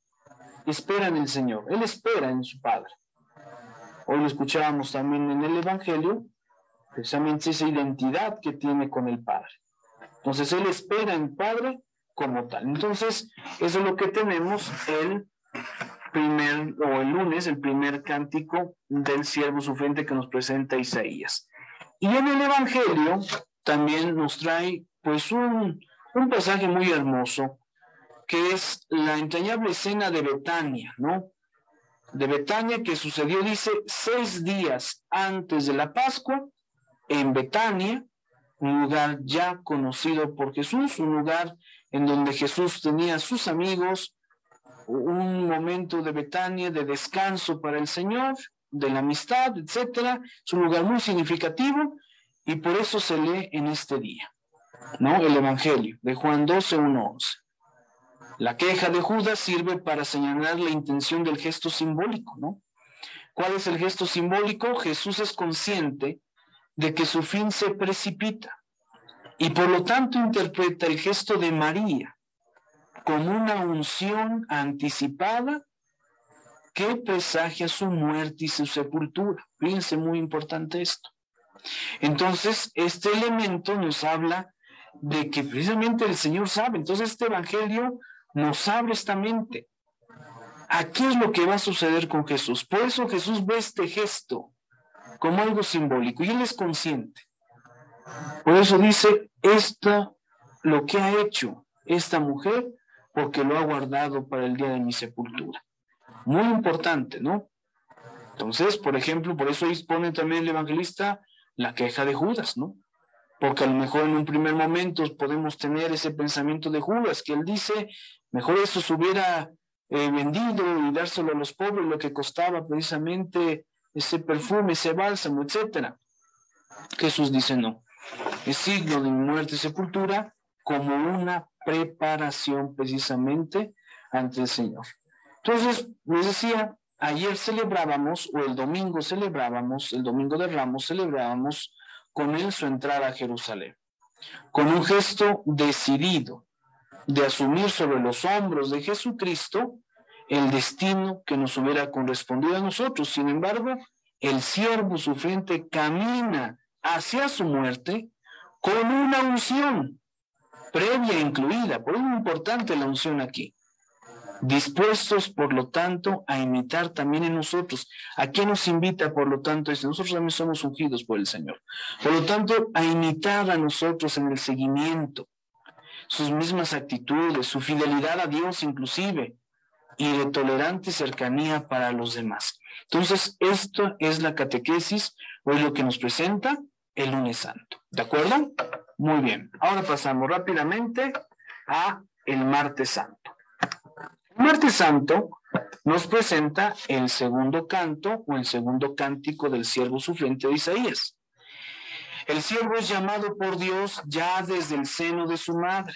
espera en el Señor, Él espera en su Padre. Hoy lo escuchábamos también en el Evangelio, precisamente esa identidad que tiene con el Padre. Entonces Él espera en Padre como tal. Entonces, eso es lo que tenemos el primer, o el lunes, el primer cántico del siervo sufriente que nos presenta Isaías. Y en el Evangelio también nos trae pues un, un pasaje muy hermoso, que es la entrañable escena de Betania, ¿no? De Betania que sucedió, dice, seis días antes de la Pascua, en Betania, un lugar ya conocido por Jesús, un lugar en donde Jesús tenía sus amigos, un momento de Betania, de descanso para el Señor, de la amistad, etcétera. Es un lugar muy significativo y por eso se lee en este día, ¿no? El Evangelio de Juan 12, 1, 11. La queja de Judas sirve para señalar la intención del gesto simbólico, ¿no? ¿Cuál es el gesto simbólico? Jesús es consciente de que su fin se precipita y por lo tanto interpreta el gesto de María como una unción anticipada que presagia su muerte y su sepultura. Fíjense, muy importante esto. Entonces, este elemento nos habla de que precisamente el Señor sabe. Entonces, este Evangelio nos abre esta mente. ¿A qué es lo que va a suceder con Jesús? Por eso Jesús ve este gesto como algo simbólico y él es consciente. Por eso dice, esto, lo que ha hecho esta mujer, porque lo ha guardado para el día de mi sepultura. Muy importante, ¿no? Entonces, por ejemplo, por eso dispone también el evangelista la queja de Judas, ¿no? Porque a lo mejor en un primer momento podemos tener ese pensamiento de Judas, que él dice, mejor eso se hubiera eh, vendido y dárselo a los pobres, lo que costaba precisamente ese perfume, ese bálsamo, etcétera. Jesús dice no. Es signo de muerte y sepultura como una preparación precisamente ante el Señor. Entonces, les decía, ayer celebrábamos, o el domingo celebrábamos, el domingo de Ramos celebrábamos con él su entrada a Jerusalén, con un gesto decidido de asumir sobre los hombros de Jesucristo el destino que nos hubiera correspondido a nosotros. Sin embargo, el siervo sufriente camina hacia su muerte con una unción previa incluida. Por eso es importante la unción aquí. Dispuestos, por lo tanto, a imitar también en nosotros. ¿A qué nos invita, por lo tanto? Nosotros también somos ungidos por el Señor. Por lo tanto, a imitar a nosotros en el seguimiento, sus mismas actitudes, su fidelidad a Dios inclusive, y de tolerante cercanía para los demás. Entonces, esto es la catequesis, hoy lo que nos presenta el lunes santo. ¿De acuerdo? Muy bien. Ahora pasamos rápidamente a el martes santo. Martes santo nos presenta el segundo canto o el segundo cántico del siervo sufriente de Isaías. El siervo es llamado por Dios ya desde el seno de su madre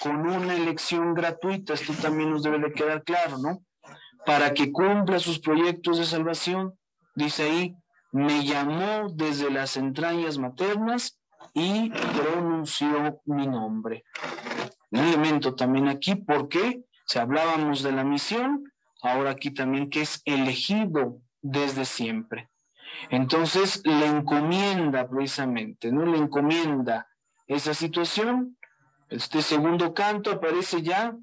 con una elección gratuita, esto también nos debe de quedar claro, ¿no? Para que cumpla sus proyectos de salvación, dice ahí, me llamó desde las entrañas maternas y pronunció mi nombre. Un elemento también aquí, porque si hablábamos de la misión, ahora aquí también que es elegido desde siempre. Entonces le encomienda precisamente, ¿no? Le encomienda esa situación. Este segundo canto aparece ya,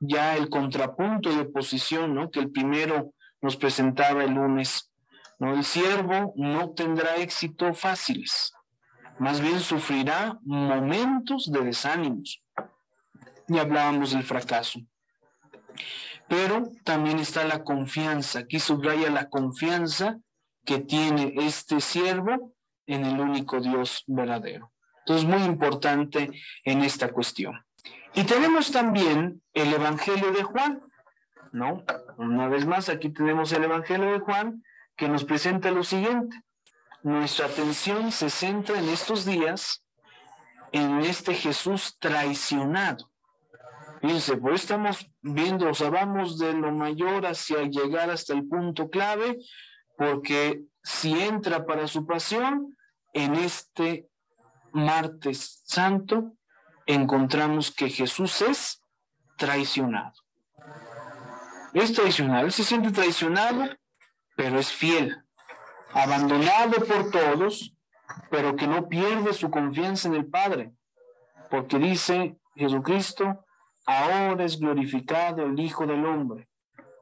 ya el contrapunto de oposición, ¿no? Que el primero nos presentaba el lunes. ¿no? El siervo no tendrá éxito fáciles, más bien sufrirá momentos de desánimos. Y hablábamos del fracaso. Pero también está la confianza. Aquí subraya la confianza que tiene este siervo en el único Dios verdadero. Entonces, muy importante en esta cuestión. Y tenemos también el Evangelio de Juan, ¿no? Una vez más, aquí tenemos el Evangelio de Juan que nos presenta lo siguiente. Nuestra atención se centra en estos días en este Jesús traicionado. Fíjense, pues estamos viendo, o sea, vamos de lo mayor hacia llegar hasta el punto clave, porque si entra para su pasión, en este martes santo encontramos que Jesús es traicionado. Es traicionado, se siente traicionado, pero es fiel, abandonado por todos, pero que no pierde su confianza en el Padre, porque dice Jesucristo, ahora es glorificado el Hijo del Hombre,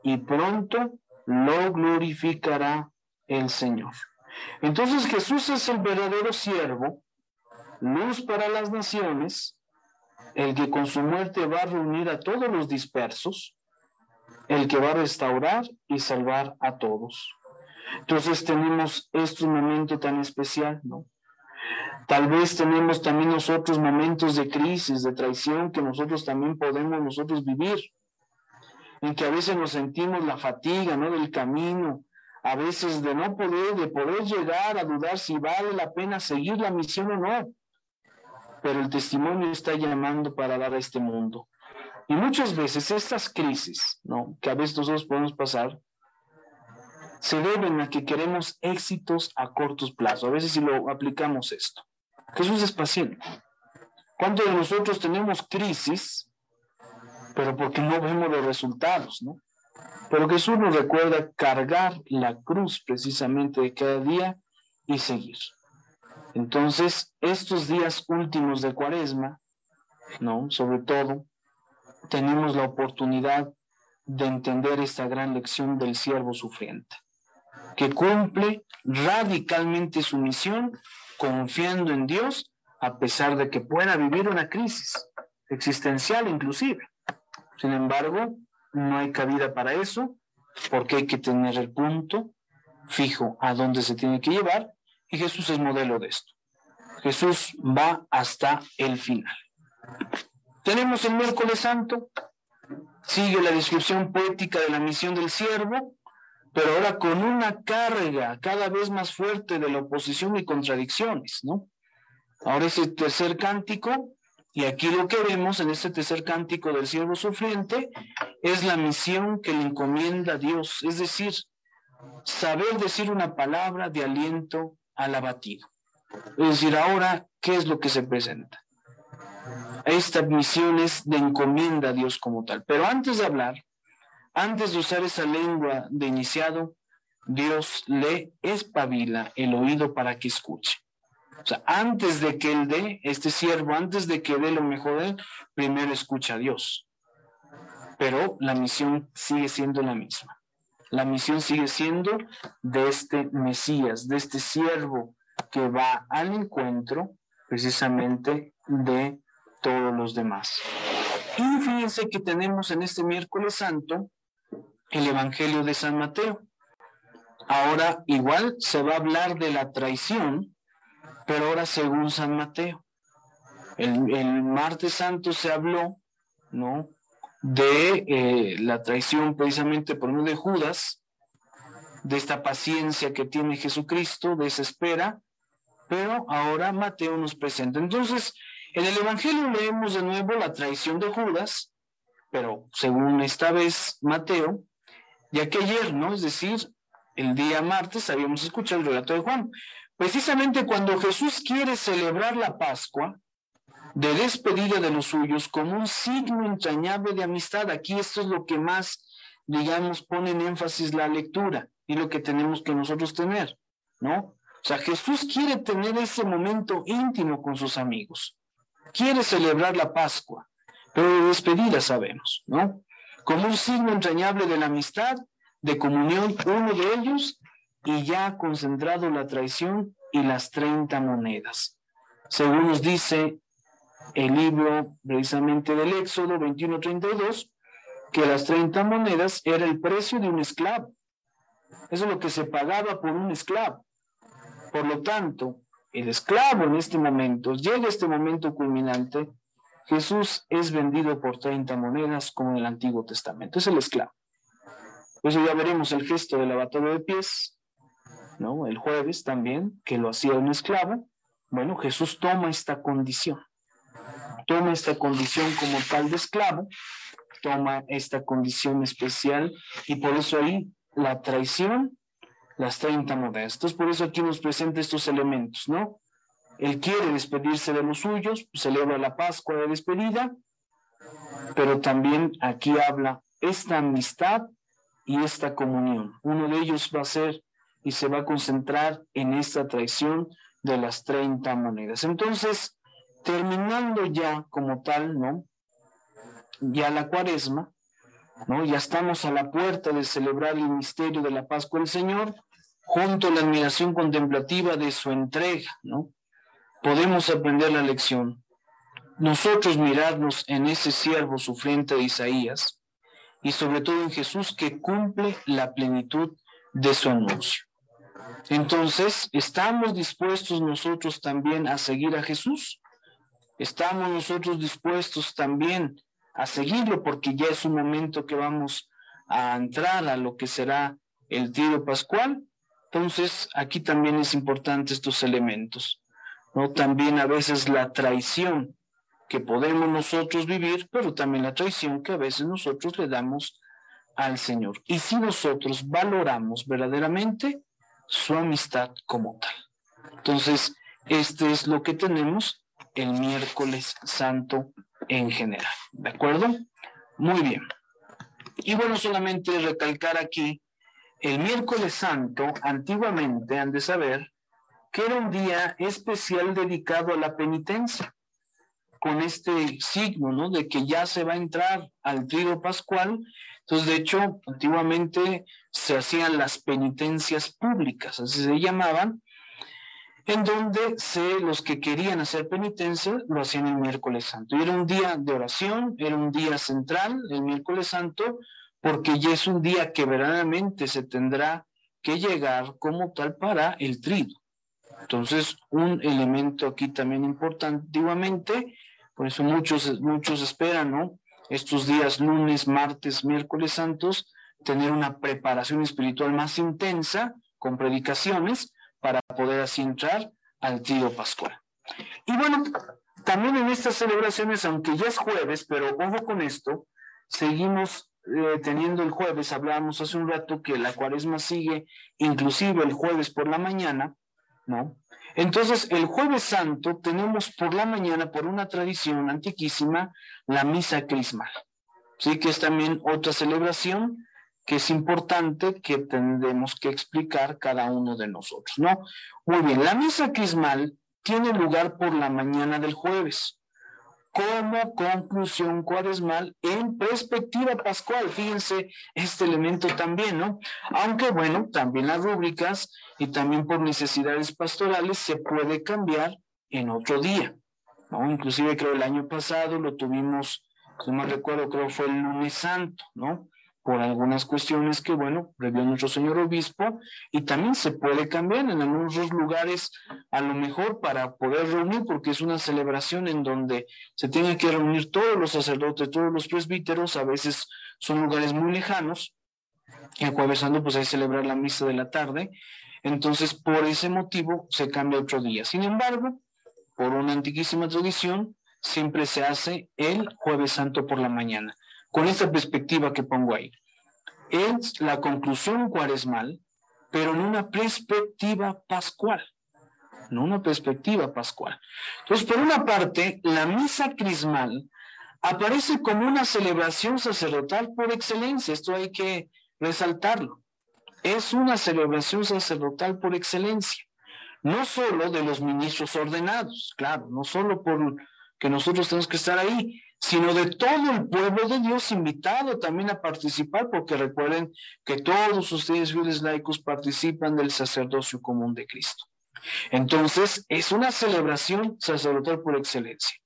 y pronto lo glorificará el Señor. Entonces Jesús es el verdadero siervo, luz para las naciones, el que con su muerte va a reunir a todos los dispersos, el que va a restaurar y salvar a todos. Entonces tenemos este momento tan especial, ¿no? Tal vez tenemos también nosotros momentos de crisis, de traición que nosotros también podemos nosotros vivir, en que a veces nos sentimos la fatiga, ¿no? Del camino, a veces de no poder, de poder llegar a dudar si vale la pena seguir la misión o no. Pero el testimonio está llamando para dar a este mundo. Y muchas veces estas crisis, ¿no? Que a veces nosotros podemos pasar, se deben a que queremos éxitos a cortos plazos. A veces si lo aplicamos esto. Jesús es paciente. ¿Cuántos de nosotros tenemos crisis, pero porque no vemos los resultados, ¿no? Pero Jesús nos recuerda cargar la cruz precisamente de cada día y seguir. Entonces, estos días últimos de Cuaresma, ¿no? Sobre todo, tenemos la oportunidad de entender esta gran lección del siervo sufriente, que cumple radicalmente su misión confiando en Dios a pesar de que pueda vivir una crisis existencial inclusive. Sin embargo, no hay cabida para eso porque hay que tener el punto fijo a dónde se tiene que llevar y Jesús es modelo de esto. Jesús va hasta el final. Tenemos el miércoles santo, sigue la descripción poética de la misión del siervo, pero ahora con una carga cada vez más fuerte de la oposición y contradicciones, ¿no? Ahora ese tercer cántico, y aquí lo que vemos en este tercer cántico del siervo sufriente, es la misión que le encomienda a Dios, es decir, saber decir una palabra de aliento al abatido. Es decir, ahora, ¿qué es lo que se presenta? esta misión es de encomienda a Dios como tal. Pero antes de hablar, antes de usar esa lengua de iniciado, Dios le espabila el oído para que escuche. O sea, antes de que él dé, este siervo, antes de que dé lo mejor de él, primero escucha a Dios. Pero la misión sigue siendo la misma. La misión sigue siendo de este Mesías, de este siervo que va al encuentro precisamente de todos los demás. Y fíjense que tenemos en este miércoles santo el Evangelio de San Mateo. Ahora igual se va a hablar de la traición, pero ahora según San Mateo. El, martes santo se habló, ¿no? De eh, la traición precisamente por medio de Judas, de esta paciencia que tiene Jesucristo, de esa espera, pero ahora Mateo nos presenta. Entonces, en el Evangelio leemos de nuevo la traición de Judas, pero según esta vez Mateo, ya que ayer, ¿no? Es decir, el día martes habíamos escuchado el relato de Juan. Precisamente cuando Jesús quiere celebrar la Pascua, de despedida de los suyos como un signo entrañable de amistad. Aquí esto es lo que más, digamos, pone en énfasis la lectura. y lo que tenemos que nosotros tener, ¿no? O sea, Jesús quiere tener ese momento íntimo con sus amigos, quiere celebrar la Pascua, pero de despedida sabemos, ¿no? Como un signo entrañable de la amistad, de comunión, uno de ellos, y ya ha concentrado la traición y las 30 monedas. Según nos dice el libro precisamente del Éxodo 21-32, que las 30 monedas era el precio de un esclavo. Eso es lo que se pagaba por un esclavo. Por lo tanto, el esclavo en este momento, llega este momento culminante, Jesús es vendido por 30 monedas como en el Antiguo Testamento. Es el esclavo. Eso ya veremos el gesto del lavatorio de pies, ¿no? El jueves también, que lo hacía un esclavo. Bueno, Jesús toma esta condición. Toma esta condición como tal de esclavo toma esta condición especial y por eso ahí la traición, las 30 monedas. Entonces, por eso aquí nos presenta estos elementos, ¿no? Él quiere despedirse de los suyos, celebra la Pascua de despedida, pero también aquí habla esta amistad y esta comunión. Uno de ellos va a ser y se va a concentrar en esta traición de las 30 monedas. Entonces, terminando ya como tal, ¿no? ya la cuaresma, ¿no? Ya estamos a la puerta de celebrar el misterio de la Pascua del Señor, junto a la admiración contemplativa de su entrega, ¿no? Podemos aprender la lección. Nosotros mirarnos en ese siervo sufriente de Isaías y sobre todo en Jesús que cumple la plenitud de su anuncio. Entonces, ¿estamos dispuestos nosotros también a seguir a Jesús? ¿Estamos nosotros dispuestos también a seguirlo porque ya es un momento que vamos a entrar a lo que será el tiro pascual. Entonces, aquí también es importante estos elementos, ¿no? También a veces la traición que podemos nosotros vivir, pero también la traición que a veces nosotros le damos al Señor. Y si nosotros valoramos verdaderamente su amistad como tal. Entonces, este es lo que tenemos el miércoles santo en general. ¿De acuerdo? Muy bien. Y bueno, solamente recalcar aquí, el miércoles santo, antiguamente han de saber que era un día especial dedicado a la penitencia, con este signo, ¿no? De que ya se va a entrar al trío pascual. Entonces, de hecho, antiguamente se hacían las penitencias públicas, así se llamaban, en donde se, los que querían hacer penitencia lo hacían el miércoles santo. Y era un día de oración, era un día central, el miércoles santo, porque ya es un día que verdaderamente se tendrá que llegar como tal para el trido. Entonces, un elemento aquí también importante, por eso muchos, muchos esperan, ¿no? Estos días lunes, martes, miércoles santos, tener una preparación espiritual más intensa con predicaciones, para poder así entrar al trío pascual. Y bueno, también en estas celebraciones, aunque ya es jueves, pero ojo con esto, seguimos eh, teniendo el jueves, hablábamos hace un rato que la cuaresma sigue inclusive el jueves por la mañana, ¿no? Entonces, el jueves santo tenemos por la mañana, por una tradición antiquísima, la misa crismal. Sí, que es también otra celebración que es importante que tendremos que explicar cada uno de nosotros, ¿no? Muy bien, la misa crismal tiene lugar por la mañana del jueves como conclusión cuaresmal en perspectiva pascual. Fíjense este elemento también, ¿no? Aunque bueno, también las rúbricas y también por necesidades pastorales se puede cambiar en otro día, ¿no? Inclusive creo el año pasado lo tuvimos, no me recuerdo, creo fue el lunes santo, ¿no? Por algunas cuestiones que, bueno, previó nuestro señor obispo, y también se puede cambiar en algunos lugares, a lo mejor para poder reunir, porque es una celebración en donde se tienen que reunir todos los sacerdotes, todos los presbíteros, a veces son lugares muy lejanos, y el jueves santo pues hay que celebrar la misa de la tarde, entonces por ese motivo se cambia otro día. Sin embargo, por una antiquísima tradición, siempre se hace el jueves santo por la mañana con esta perspectiva que pongo ahí. Es la conclusión cuaresmal, pero en una perspectiva pascual. En una perspectiva pascual. Entonces, por una parte, la misa crismal aparece como una celebración sacerdotal por excelencia. Esto hay que resaltarlo. es una celebración sacerdotal por excelencia, no solo de los ministros ordenados, claro, no solo por que nosotros tenemos que estar ahí, sino de todo el pueblo de Dios invitado también a participar, porque recuerden que todos ustedes, fieles laicos, participan del sacerdocio común de Cristo. Entonces, es una celebración sacerdotal por excelencia.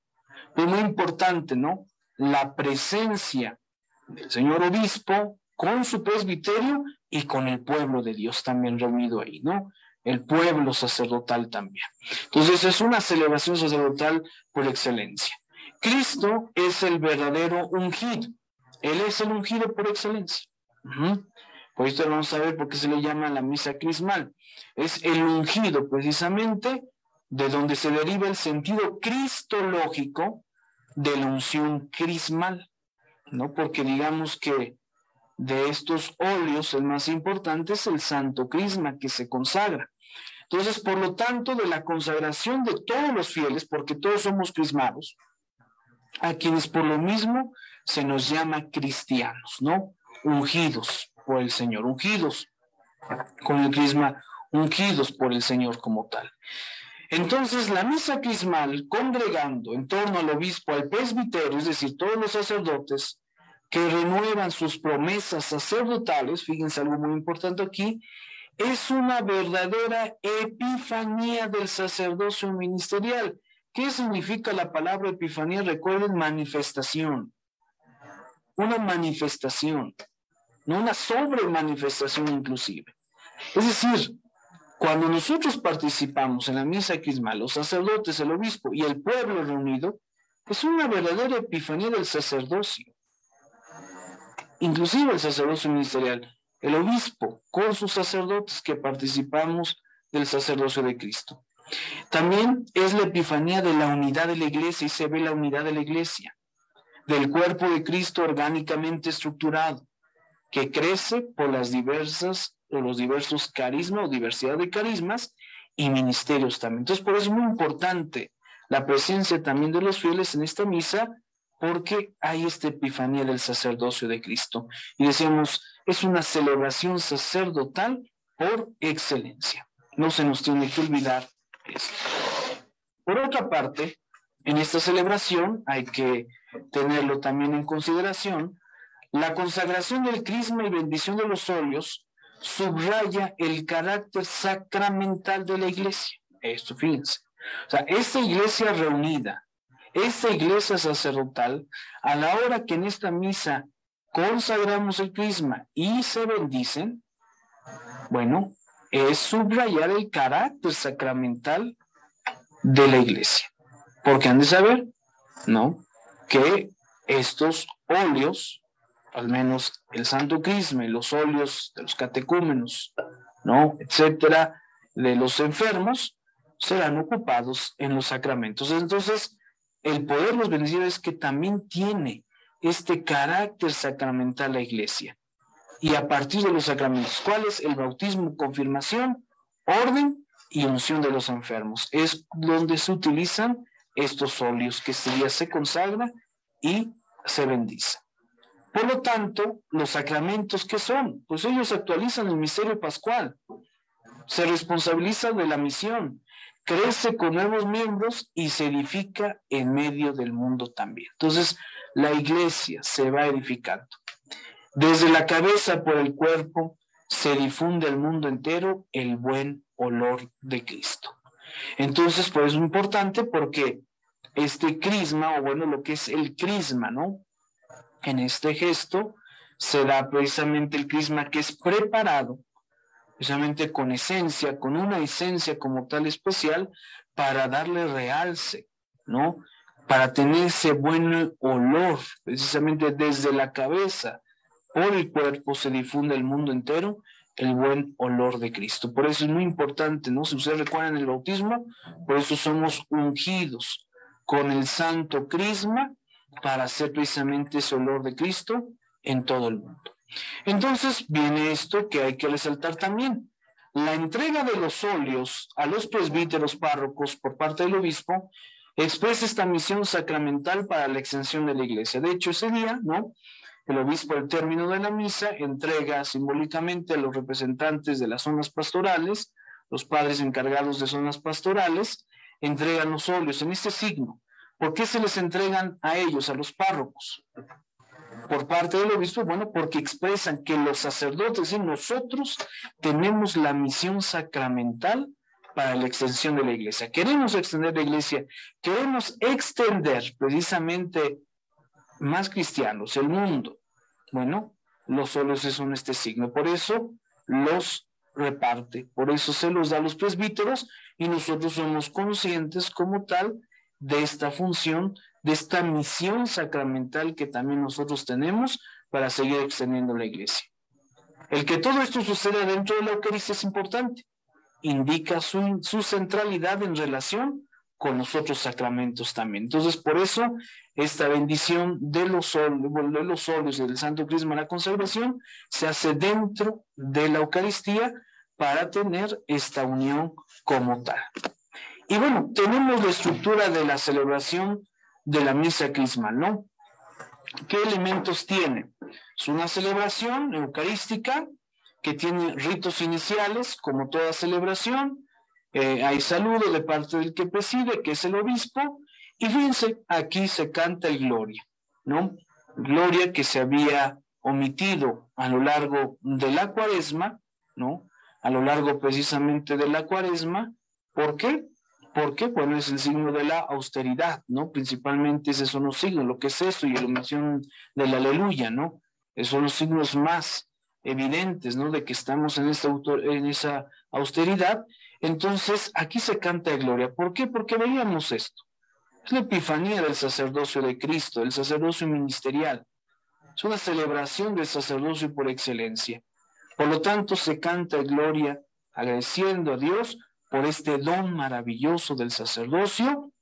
Es muy importante, ¿no? La presencia del señor obispo con su presbiterio y con el pueblo de Dios también reunido ahí, ¿no? El pueblo sacerdotal también. Entonces, es una celebración sacerdotal por excelencia. Cristo es el verdadero ungido. Él es el ungido por excelencia. Por esto vamos a ver por qué se le llama la misa crismal. Es el ungido precisamente de donde se deriva el sentido cristológico de la unción crismal, ¿no? Porque digamos que de estos óleos el más importante es el santo crisma que se consagra. Entonces, por lo tanto, de la consagración de todos los fieles, porque todos somos crismados, a quienes por lo mismo se nos llama cristianos, ¿no? Ungidos por el Señor, ungidos con el crisma, ungidos por el Señor como tal. Entonces, la misa crismal, congregando en torno al obispo, al presbiterio, es decir, todos los sacerdotes que renuevan sus promesas sacerdotales, fíjense algo muy importante aquí, es una verdadera epifanía del sacerdocio ministerial. ¿Qué significa la palabra epifanía? Recuerden, manifestación. Una manifestación, no una sobremanifestación inclusive. Es decir, cuando nosotros participamos en la misa crismal, los sacerdotes, el obispo y el pueblo reunido, es una verdadera epifanía del sacerdocio. Inclusive el sacerdocio ministerial, el obispo con sus sacerdotes que participamos del sacerdocio de Cristo. También es la epifanía de la unidad de la iglesia y se ve la unidad de la iglesia, del cuerpo de Cristo orgánicamente estructurado, que crece por las diversas o los diversos carismas o diversidad de carismas y ministerios también. Entonces, por eso es muy importante la presencia también de los fieles en esta misa, porque hay esta epifanía del sacerdocio de Cristo. Y decíamos, es una celebración sacerdotal por excelencia. No se nos tiene que olvidar por otra parte, en esta celebración hay que tenerlo también en consideración, la consagración del crisma y bendición de los óleos subraya el carácter sacramental de la iglesia. Esto, fíjense. O sea, esta iglesia reunida, esta iglesia sacerdotal, a la hora que en esta misa consagramos el crisma y se bendicen, bueno, es subrayar el carácter sacramental de la iglesia. Porque han de saber, ¿no? Que estos óleos, al menos el Santo Crisma los óleos de los catecúmenos, ¿no? Etcétera, de los enfermos, serán ocupados en los sacramentos. Entonces, el poder los bendecir es que también tiene este carácter sacramental la iglesia y a partir de los sacramentos. ¿Cuáles? El bautismo, confirmación, orden y unción de los enfermos. Es donde se utilizan estos óleos que este día se consagra y se bendice. Por lo tanto, los sacramentos, ¿qué son? Pues ellos actualizan el misterio pascual, se responsabilizan de la misión, crece con nuevos miembros y se edifica en medio del mundo también. Entonces, la iglesia se va edificando. Desde la cabeza por el cuerpo se difunde al mundo entero el buen olor de Cristo. Entonces, pues es importante porque este crisma, o bueno, lo que es el crisma, ¿no? En este gesto se da precisamente el crisma que es preparado, precisamente con esencia, con una esencia como tal especial, para darle realce, ¿no? Para tener ese buen olor, precisamente desde la cabeza, por el cuerpo se difunde el mundo entero el buen olor de Cristo. Por eso es muy importante, ¿no? Si ustedes recuerdan el bautismo, por eso somos ungidos con el santo crisma para hacer precisamente ese olor de Cristo en todo el mundo. Entonces viene esto que hay que resaltar también. La entrega de los óleos a los presbíteros párrocos por parte del obispo expresa esta misión sacramental para la extensión de la iglesia. De hecho, ese día, ¿no? El obispo al término de la misa entrega simbólicamente a los representantes de las zonas pastorales, los padres encargados de zonas pastorales, entregan los óleos en este signo. ¿Por qué se les entregan a ellos, a los párrocos? Por parte del obispo, bueno, porque expresan que los sacerdotes y nosotros tenemos la misión sacramental para la extensión de la iglesia. Queremos extender la iglesia, queremos extender precisamente más cristianos, el mundo. Bueno, los solos son este signo. Por eso los reparte, por eso se los da a los presbíteros y nosotros somos conscientes como tal de esta función, de esta misión sacramental que también nosotros tenemos para seguir extendiendo la iglesia. El que todo esto suceda dentro de la Eucaristía es importante, indica su, su centralidad en relación con los otros sacramentos también. Entonces, por eso, esta bendición de los, de los solos del Santo Crisma, la consagración, se hace dentro de la Eucaristía para tener esta unión como tal. Y bueno, tenemos la estructura de la celebración de la misa crismal, ¿no? ¿Qué elementos tiene? Es una celebración eucarística que tiene ritos iniciales, como toda celebración. Eh, hay saludo de parte del que preside, que es el obispo. Y fíjense, aquí se canta el gloria, ¿no? Gloria que se había omitido a lo largo de la cuaresma, ¿no? a lo largo precisamente de la cuaresma. ¿Por qué? Porque bueno, es el signo de la austeridad, ¿no? Principalmente esos son los signos, lo que es eso y la mención del aleluya, ¿no? Esos son los signos más evidentes, ¿no? De que estamos en, esta, en esa austeridad. Entonces, aquí se canta de gloria. ¿Por qué? Porque veíamos esto. Es la epifanía del sacerdocio de Cristo, el sacerdocio ministerial. Es una celebración del sacerdocio por excelencia. Por lo tanto, se canta gloria agradeciendo a Dios por este don maravilloso del sacerdocio,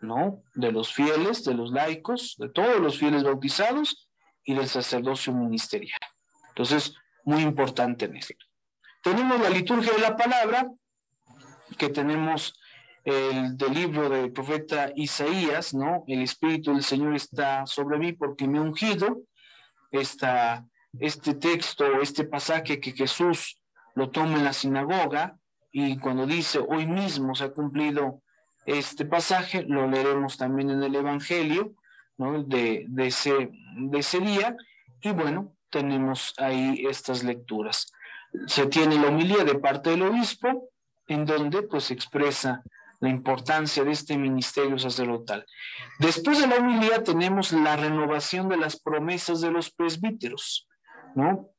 ¿no? De los fieles, de los laicos, de todos los fieles bautizados y del sacerdocio ministerial. Entonces, muy importante en esto. Tenemos la liturgia de la palabra, que tenemos el del libro del profeta Isaías, ¿no? El Espíritu del Señor está sobre mí porque me ha ungido. Esta este texto, este pasaje que Jesús lo toma en la sinagoga y cuando dice hoy mismo se ha cumplido este pasaje, lo leeremos también en el Evangelio ¿no? de, de, ese, de ese día y bueno, tenemos ahí estas lecturas. Se tiene la homilía de parte del obispo en donde pues expresa la importancia de este ministerio sacerdotal. Después de la homilía tenemos la renovación de las promesas de los presbíteros. ¿no?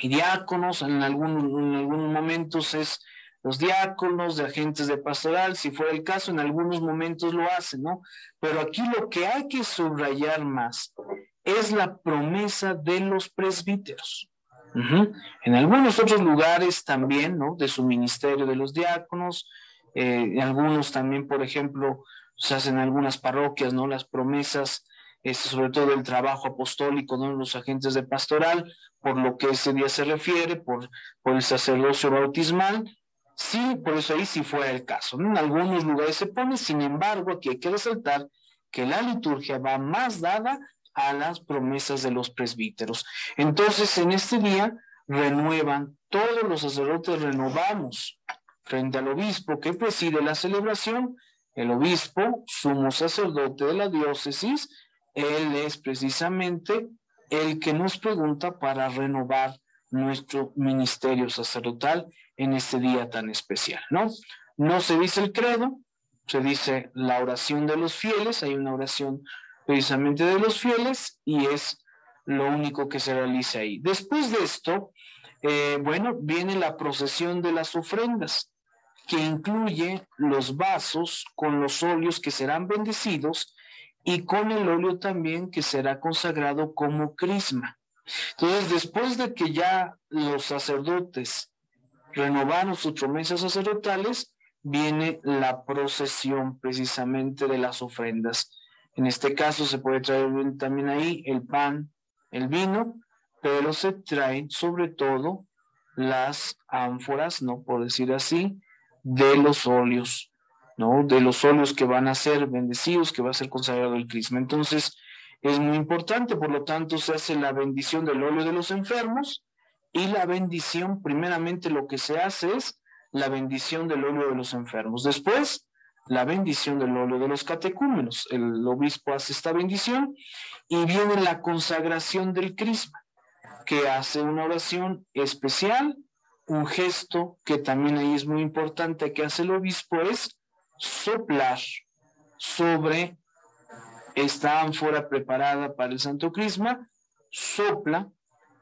Y diáconos, en, algún, en algunos momentos es los diáconos, de agentes de pastoral, si fuera el caso, en algunos momentos lo hacen, ¿no? Pero aquí lo que hay que subrayar más es la promesa de los presbíteros. En algunos otros lugares también, ¿no? De su ministerio de los diáconos, eh, algunos también, por ejemplo, se hacen algunas parroquias, ¿no? Las promesas este, sobre todo el trabajo apostólico de los agentes de pastoral, por lo que ese día se refiere, por, por el sacerdocio bautismal. Sí, por eso ahí sí fue el caso. En algunos lugares se pone, sin embargo, aquí hay que resaltar que la liturgia va más dada a las promesas de los presbíteros. Entonces, en este día renuevan, todos los sacerdotes renovamos frente al obispo que preside la celebración, el obispo, sumo sacerdote de la diócesis, él es precisamente el que nos pregunta para renovar nuestro ministerio sacerdotal en este día tan especial, ¿no? No se dice el credo, se dice la oración de los fieles, hay una oración precisamente de los fieles y es lo único que se realiza ahí. Después de esto, eh, bueno, viene la procesión de las ofrendas, que incluye los vasos con los óleos que serán bendecidos y con el óleo también que será consagrado como crisma. Entonces, después de que ya los sacerdotes renovaron sus promesas sacerdotales, viene la procesión precisamente de las ofrendas. En este caso se puede traer también ahí el pan, el vino, pero se traen sobre todo las ánforas, no por decir así, de los óleos ¿no? De los óleos que van a ser bendecidos, que va a ser consagrado el crisma. Entonces, es muy importante, por lo tanto se hace la bendición del óleo de los enfermos y la bendición, primeramente lo que se hace es la bendición del óleo de los enfermos. Después, la bendición del óleo de los catecúmenos. El obispo hace esta bendición y viene la consagración del crisma, que hace una oración especial, un gesto que también ahí es muy importante que hace el obispo es soplar sobre esta ánfora preparada para el Santo Crisma, sopla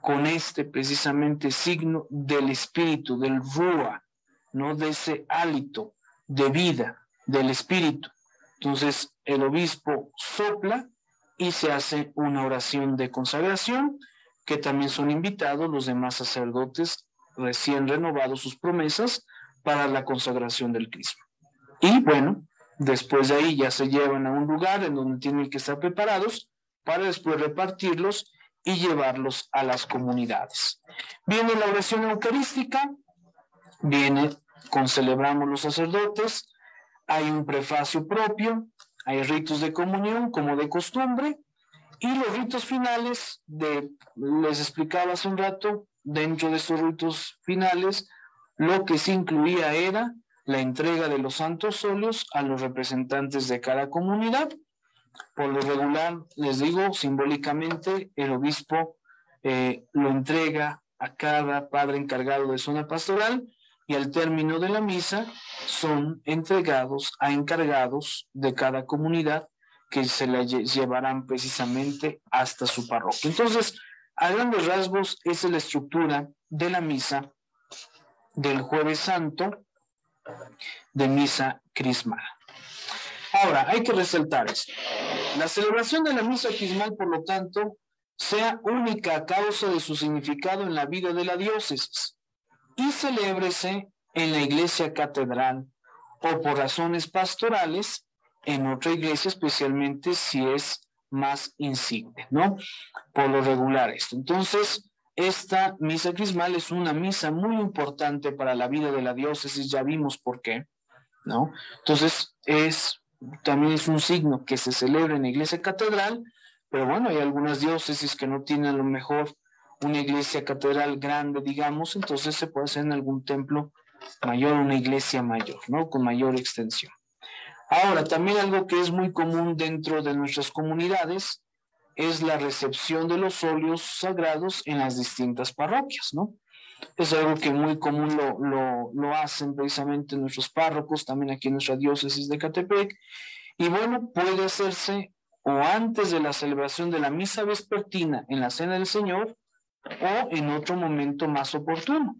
con este precisamente signo del espíritu, del rúa, ¿no? De ese hálito de vida del espíritu. Entonces el obispo sopla y se hace una oración de consagración, que también son invitados los demás sacerdotes recién renovados sus promesas para la consagración del Crisma. Y bueno, Después de ahí ya se llevan a un lugar en donde tienen que estar preparados para después repartirlos y llevarlos a las comunidades. Viene la oración eucarística, viene con celebramos los sacerdotes, hay un prefacio propio, hay ritos de comunión como de costumbre y los ritos finales de, les explicaba hace un rato, dentro de estos ritos finales, lo que se incluía era la entrega de los santos óleos a los representantes de cada comunidad. Por lo regular, les digo, simbólicamente, el obispo eh, lo entrega a cada padre encargado de zona pastoral y al término de la misa son entregados a encargados de cada comunidad que se la llevarán precisamente hasta su parroquia. Entonces, a grandes rasgos, esa es la estructura de la misa del jueves santo de misa crismal. Ahora, hay que resaltar esto. La celebración de la misa crismal, por lo tanto, sea única a causa de su significado en la vida de la diócesis y celébrese en la iglesia catedral o por razones pastorales en otra iglesia, especialmente si es más insigne, ¿no? Por lo regular esto. Entonces, esta misa crismal es una misa muy importante para la vida de la diócesis, ya vimos por qué, ¿no? Entonces, es también es un signo que se celebra en la iglesia catedral, pero bueno, hay algunas diócesis que no tienen a lo mejor una iglesia catedral grande, digamos, entonces se puede hacer en algún templo mayor, una iglesia mayor, ¿no? Con mayor extensión. Ahora, también algo que es muy común dentro de nuestras comunidades es la recepción de los óleos sagrados en las distintas parroquias, ¿no? Es algo que muy común lo, lo, hacen precisamente nuestros párrocos, también aquí en nuestra diócesis de Catepec. Y bueno, puede hacerse o antes de la celebración de la misa vespertina en la Cena del Señor o en otro momento más oportuno.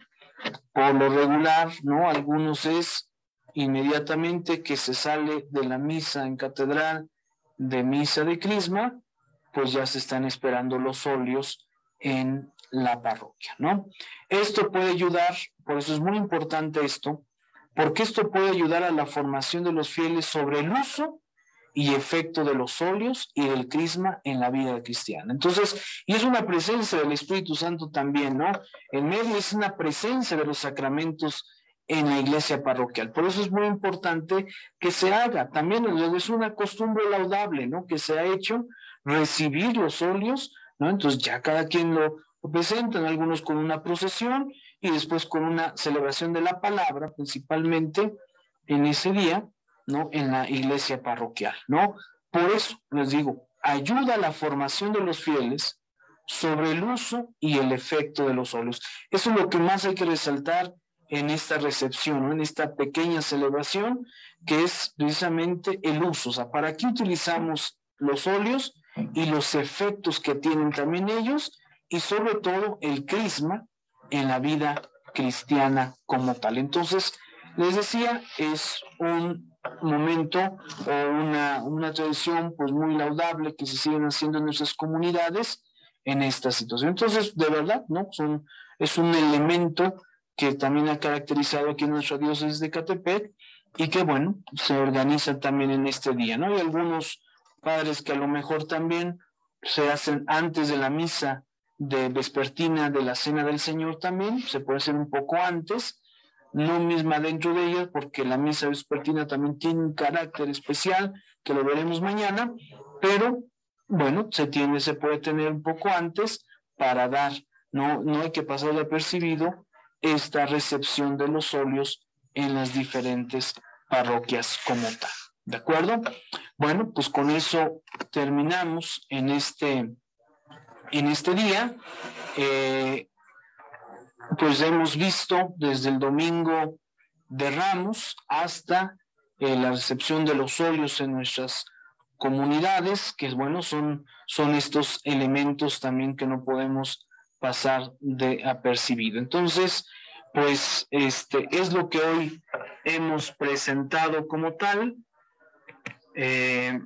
Por lo regular, ¿no? Algunos es inmediatamente que se sale de la misa en catedral de misa de crisma pues ya se están esperando los óleos en la parroquia, ¿no? Esto puede ayudar, por eso es muy importante esto, porque esto puede ayudar a la formación de los fieles sobre el uso y efecto de los óleos y del crisma en la vida cristiana. Entonces, y es una presencia del Espíritu Santo también, ¿no? En medio es una presencia de los sacramentos en la iglesia parroquial. Por eso es muy importante que se haga. También es una costumbre laudable, ¿no? Que se ha hecho recibir los óleos, ¿no? Entonces ya cada quien lo, presentan, algunos con una procesión y después con una celebración de la palabra, principalmente en ese día, ¿no? En la iglesia parroquial, ¿no? Por eso les digo, ayuda a la formación de los fieles sobre el uso y el efecto de los óleos. Eso es lo que más hay que resaltar en esta recepción, en esta pequeña celebración, que es precisamente el uso. ¿para qué utilizamos los óleos? y los efectos que tienen también ellos y sobre todo el crisma en la vida cristiana como tal. Entonces, les decía, es un momento o una, una tradición pues muy laudable que se siguen haciendo en nuestras comunidades en esta situación. Entonces, de verdad, ¿no? Son, es un elemento que también ha caracterizado aquí en nuestra diócesis de Catepec y que, bueno, se organiza también en este día, ¿no? Hay algunos padres que a lo mejor también se hacen antes de la misa de vespertina de la cena del Señor también, se puede hacer un poco antes, no misma dentro de ella, porque la misa vespertina también tiene un carácter especial, que lo veremos mañana, pero bueno, se tiene, se puede tener un poco antes para dar, no, no hay que pasar apercibido esta recepción de los óleos en las diferentes parroquias como tal. ¿De acuerdo? Bueno, pues con eso terminamos en este, en este día. Eh, pues hemos visto desde el domingo de Ramos hasta eh, la recepción de los óleos en nuestras comunidades, que bueno, son, son estos elementos también que no podemos pasar de apercibido. Entonces, pues este es lo que hoy hemos presentado como tal. Eh,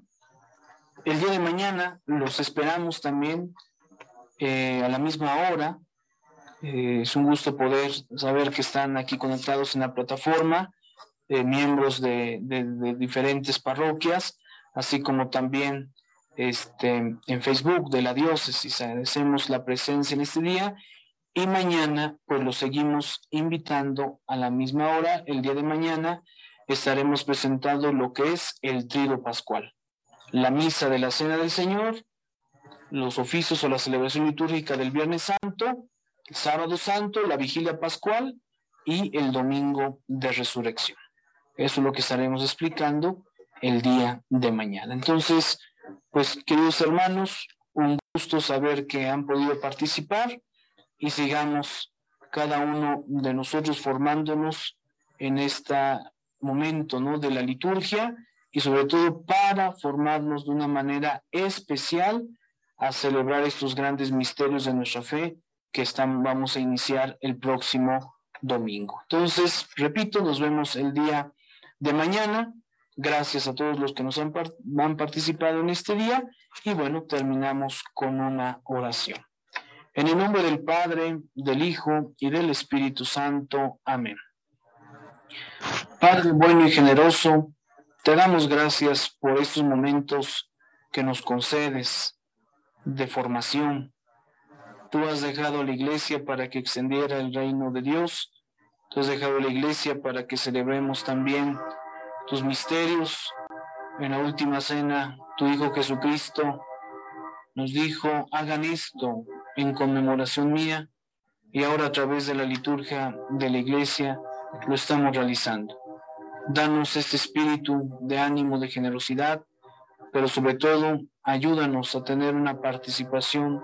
el día de mañana los esperamos también eh, a la misma hora. Eh, es un gusto poder saber que están aquí conectados en la plataforma, miembros de, diferentes parroquias, así como también este, en Facebook de la diócesis. Agradecemos la presencia en este día y mañana pues los seguimos invitando a la misma hora. El día de mañana estaremos presentando lo que es el trido pascual, la misa de la Cena del Señor, los oficios o la celebración litúrgica del Viernes Santo, Sábado Santo, la Vigilia Pascual y el Domingo de Resurrección. Eso es lo que estaremos explicando el día de mañana. Entonces, pues queridos hermanos, un gusto saber que han podido participar y sigamos cada uno de nosotros formándonos en este momento ¿no? de la liturgia y sobre todo para formarnos de una manera especial a celebrar estos grandes misterios de nuestra fe que están, vamos a iniciar el próximo domingo. Entonces, repito, nos vemos el día de mañana. Gracias a todos los que nos han, han participado en este día y bueno, terminamos con una oración. En el nombre del Padre, del Hijo y del Espíritu Santo. Amén. Padre bueno y generoso, te damos gracias por estos momentos que nos concedes de formación. Tú has dejado la iglesia para que extendiera el reino de Dios. Tú has dejado la iglesia para que celebremos también tus misterios. En la última cena, tu Hijo Jesucristo nos dijo, hagan esto en conmemoración mía y ahora a través de la liturgia de la iglesia lo estamos realizando. Danos este espíritu de ánimo, de generosidad, pero sobre todo ayúdanos a tener una participación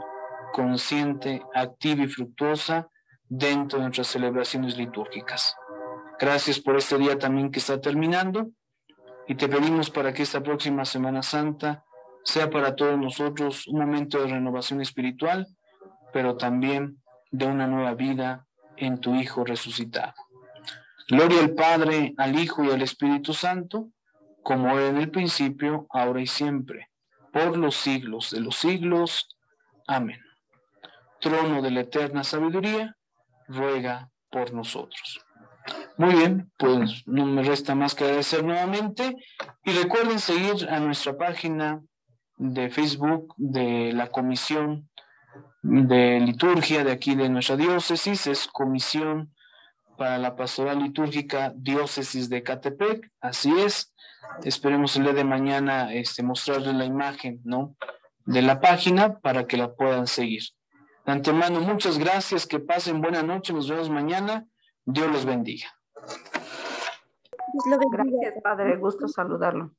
consciente, activa y fructuosa dentro de nuestras celebraciones litúrgicas. Gracias por este día también que está terminando y te pedimos para que esta próxima Semana Santa sea para todos nosotros un momento de renovación espiritual pero también de una nueva vida en tu Hijo resucitado. Gloria al Padre, al Hijo y al Espíritu Santo, como era en el principio, ahora y siempre, por los siglos de los siglos. Amén. Trono de la eterna sabiduría, ruega por nosotros. Muy bien, pues no me resta más que agradecer nuevamente y recuerden seguir a nuestra página de Facebook de la Comisión de liturgia de aquí de nuestra diócesis, es Comisión para la Pastoral Litúrgica Diócesis de Catepec, así es. Esperemos el día de mañana este, mostrarles la imagen, ¿no? De la página para que la puedan seguir. De antemano, muchas gracias, que pasen buena noche, nos vemos mañana. Dios los bendiga. Gracias, Padre, gusto saludarlo.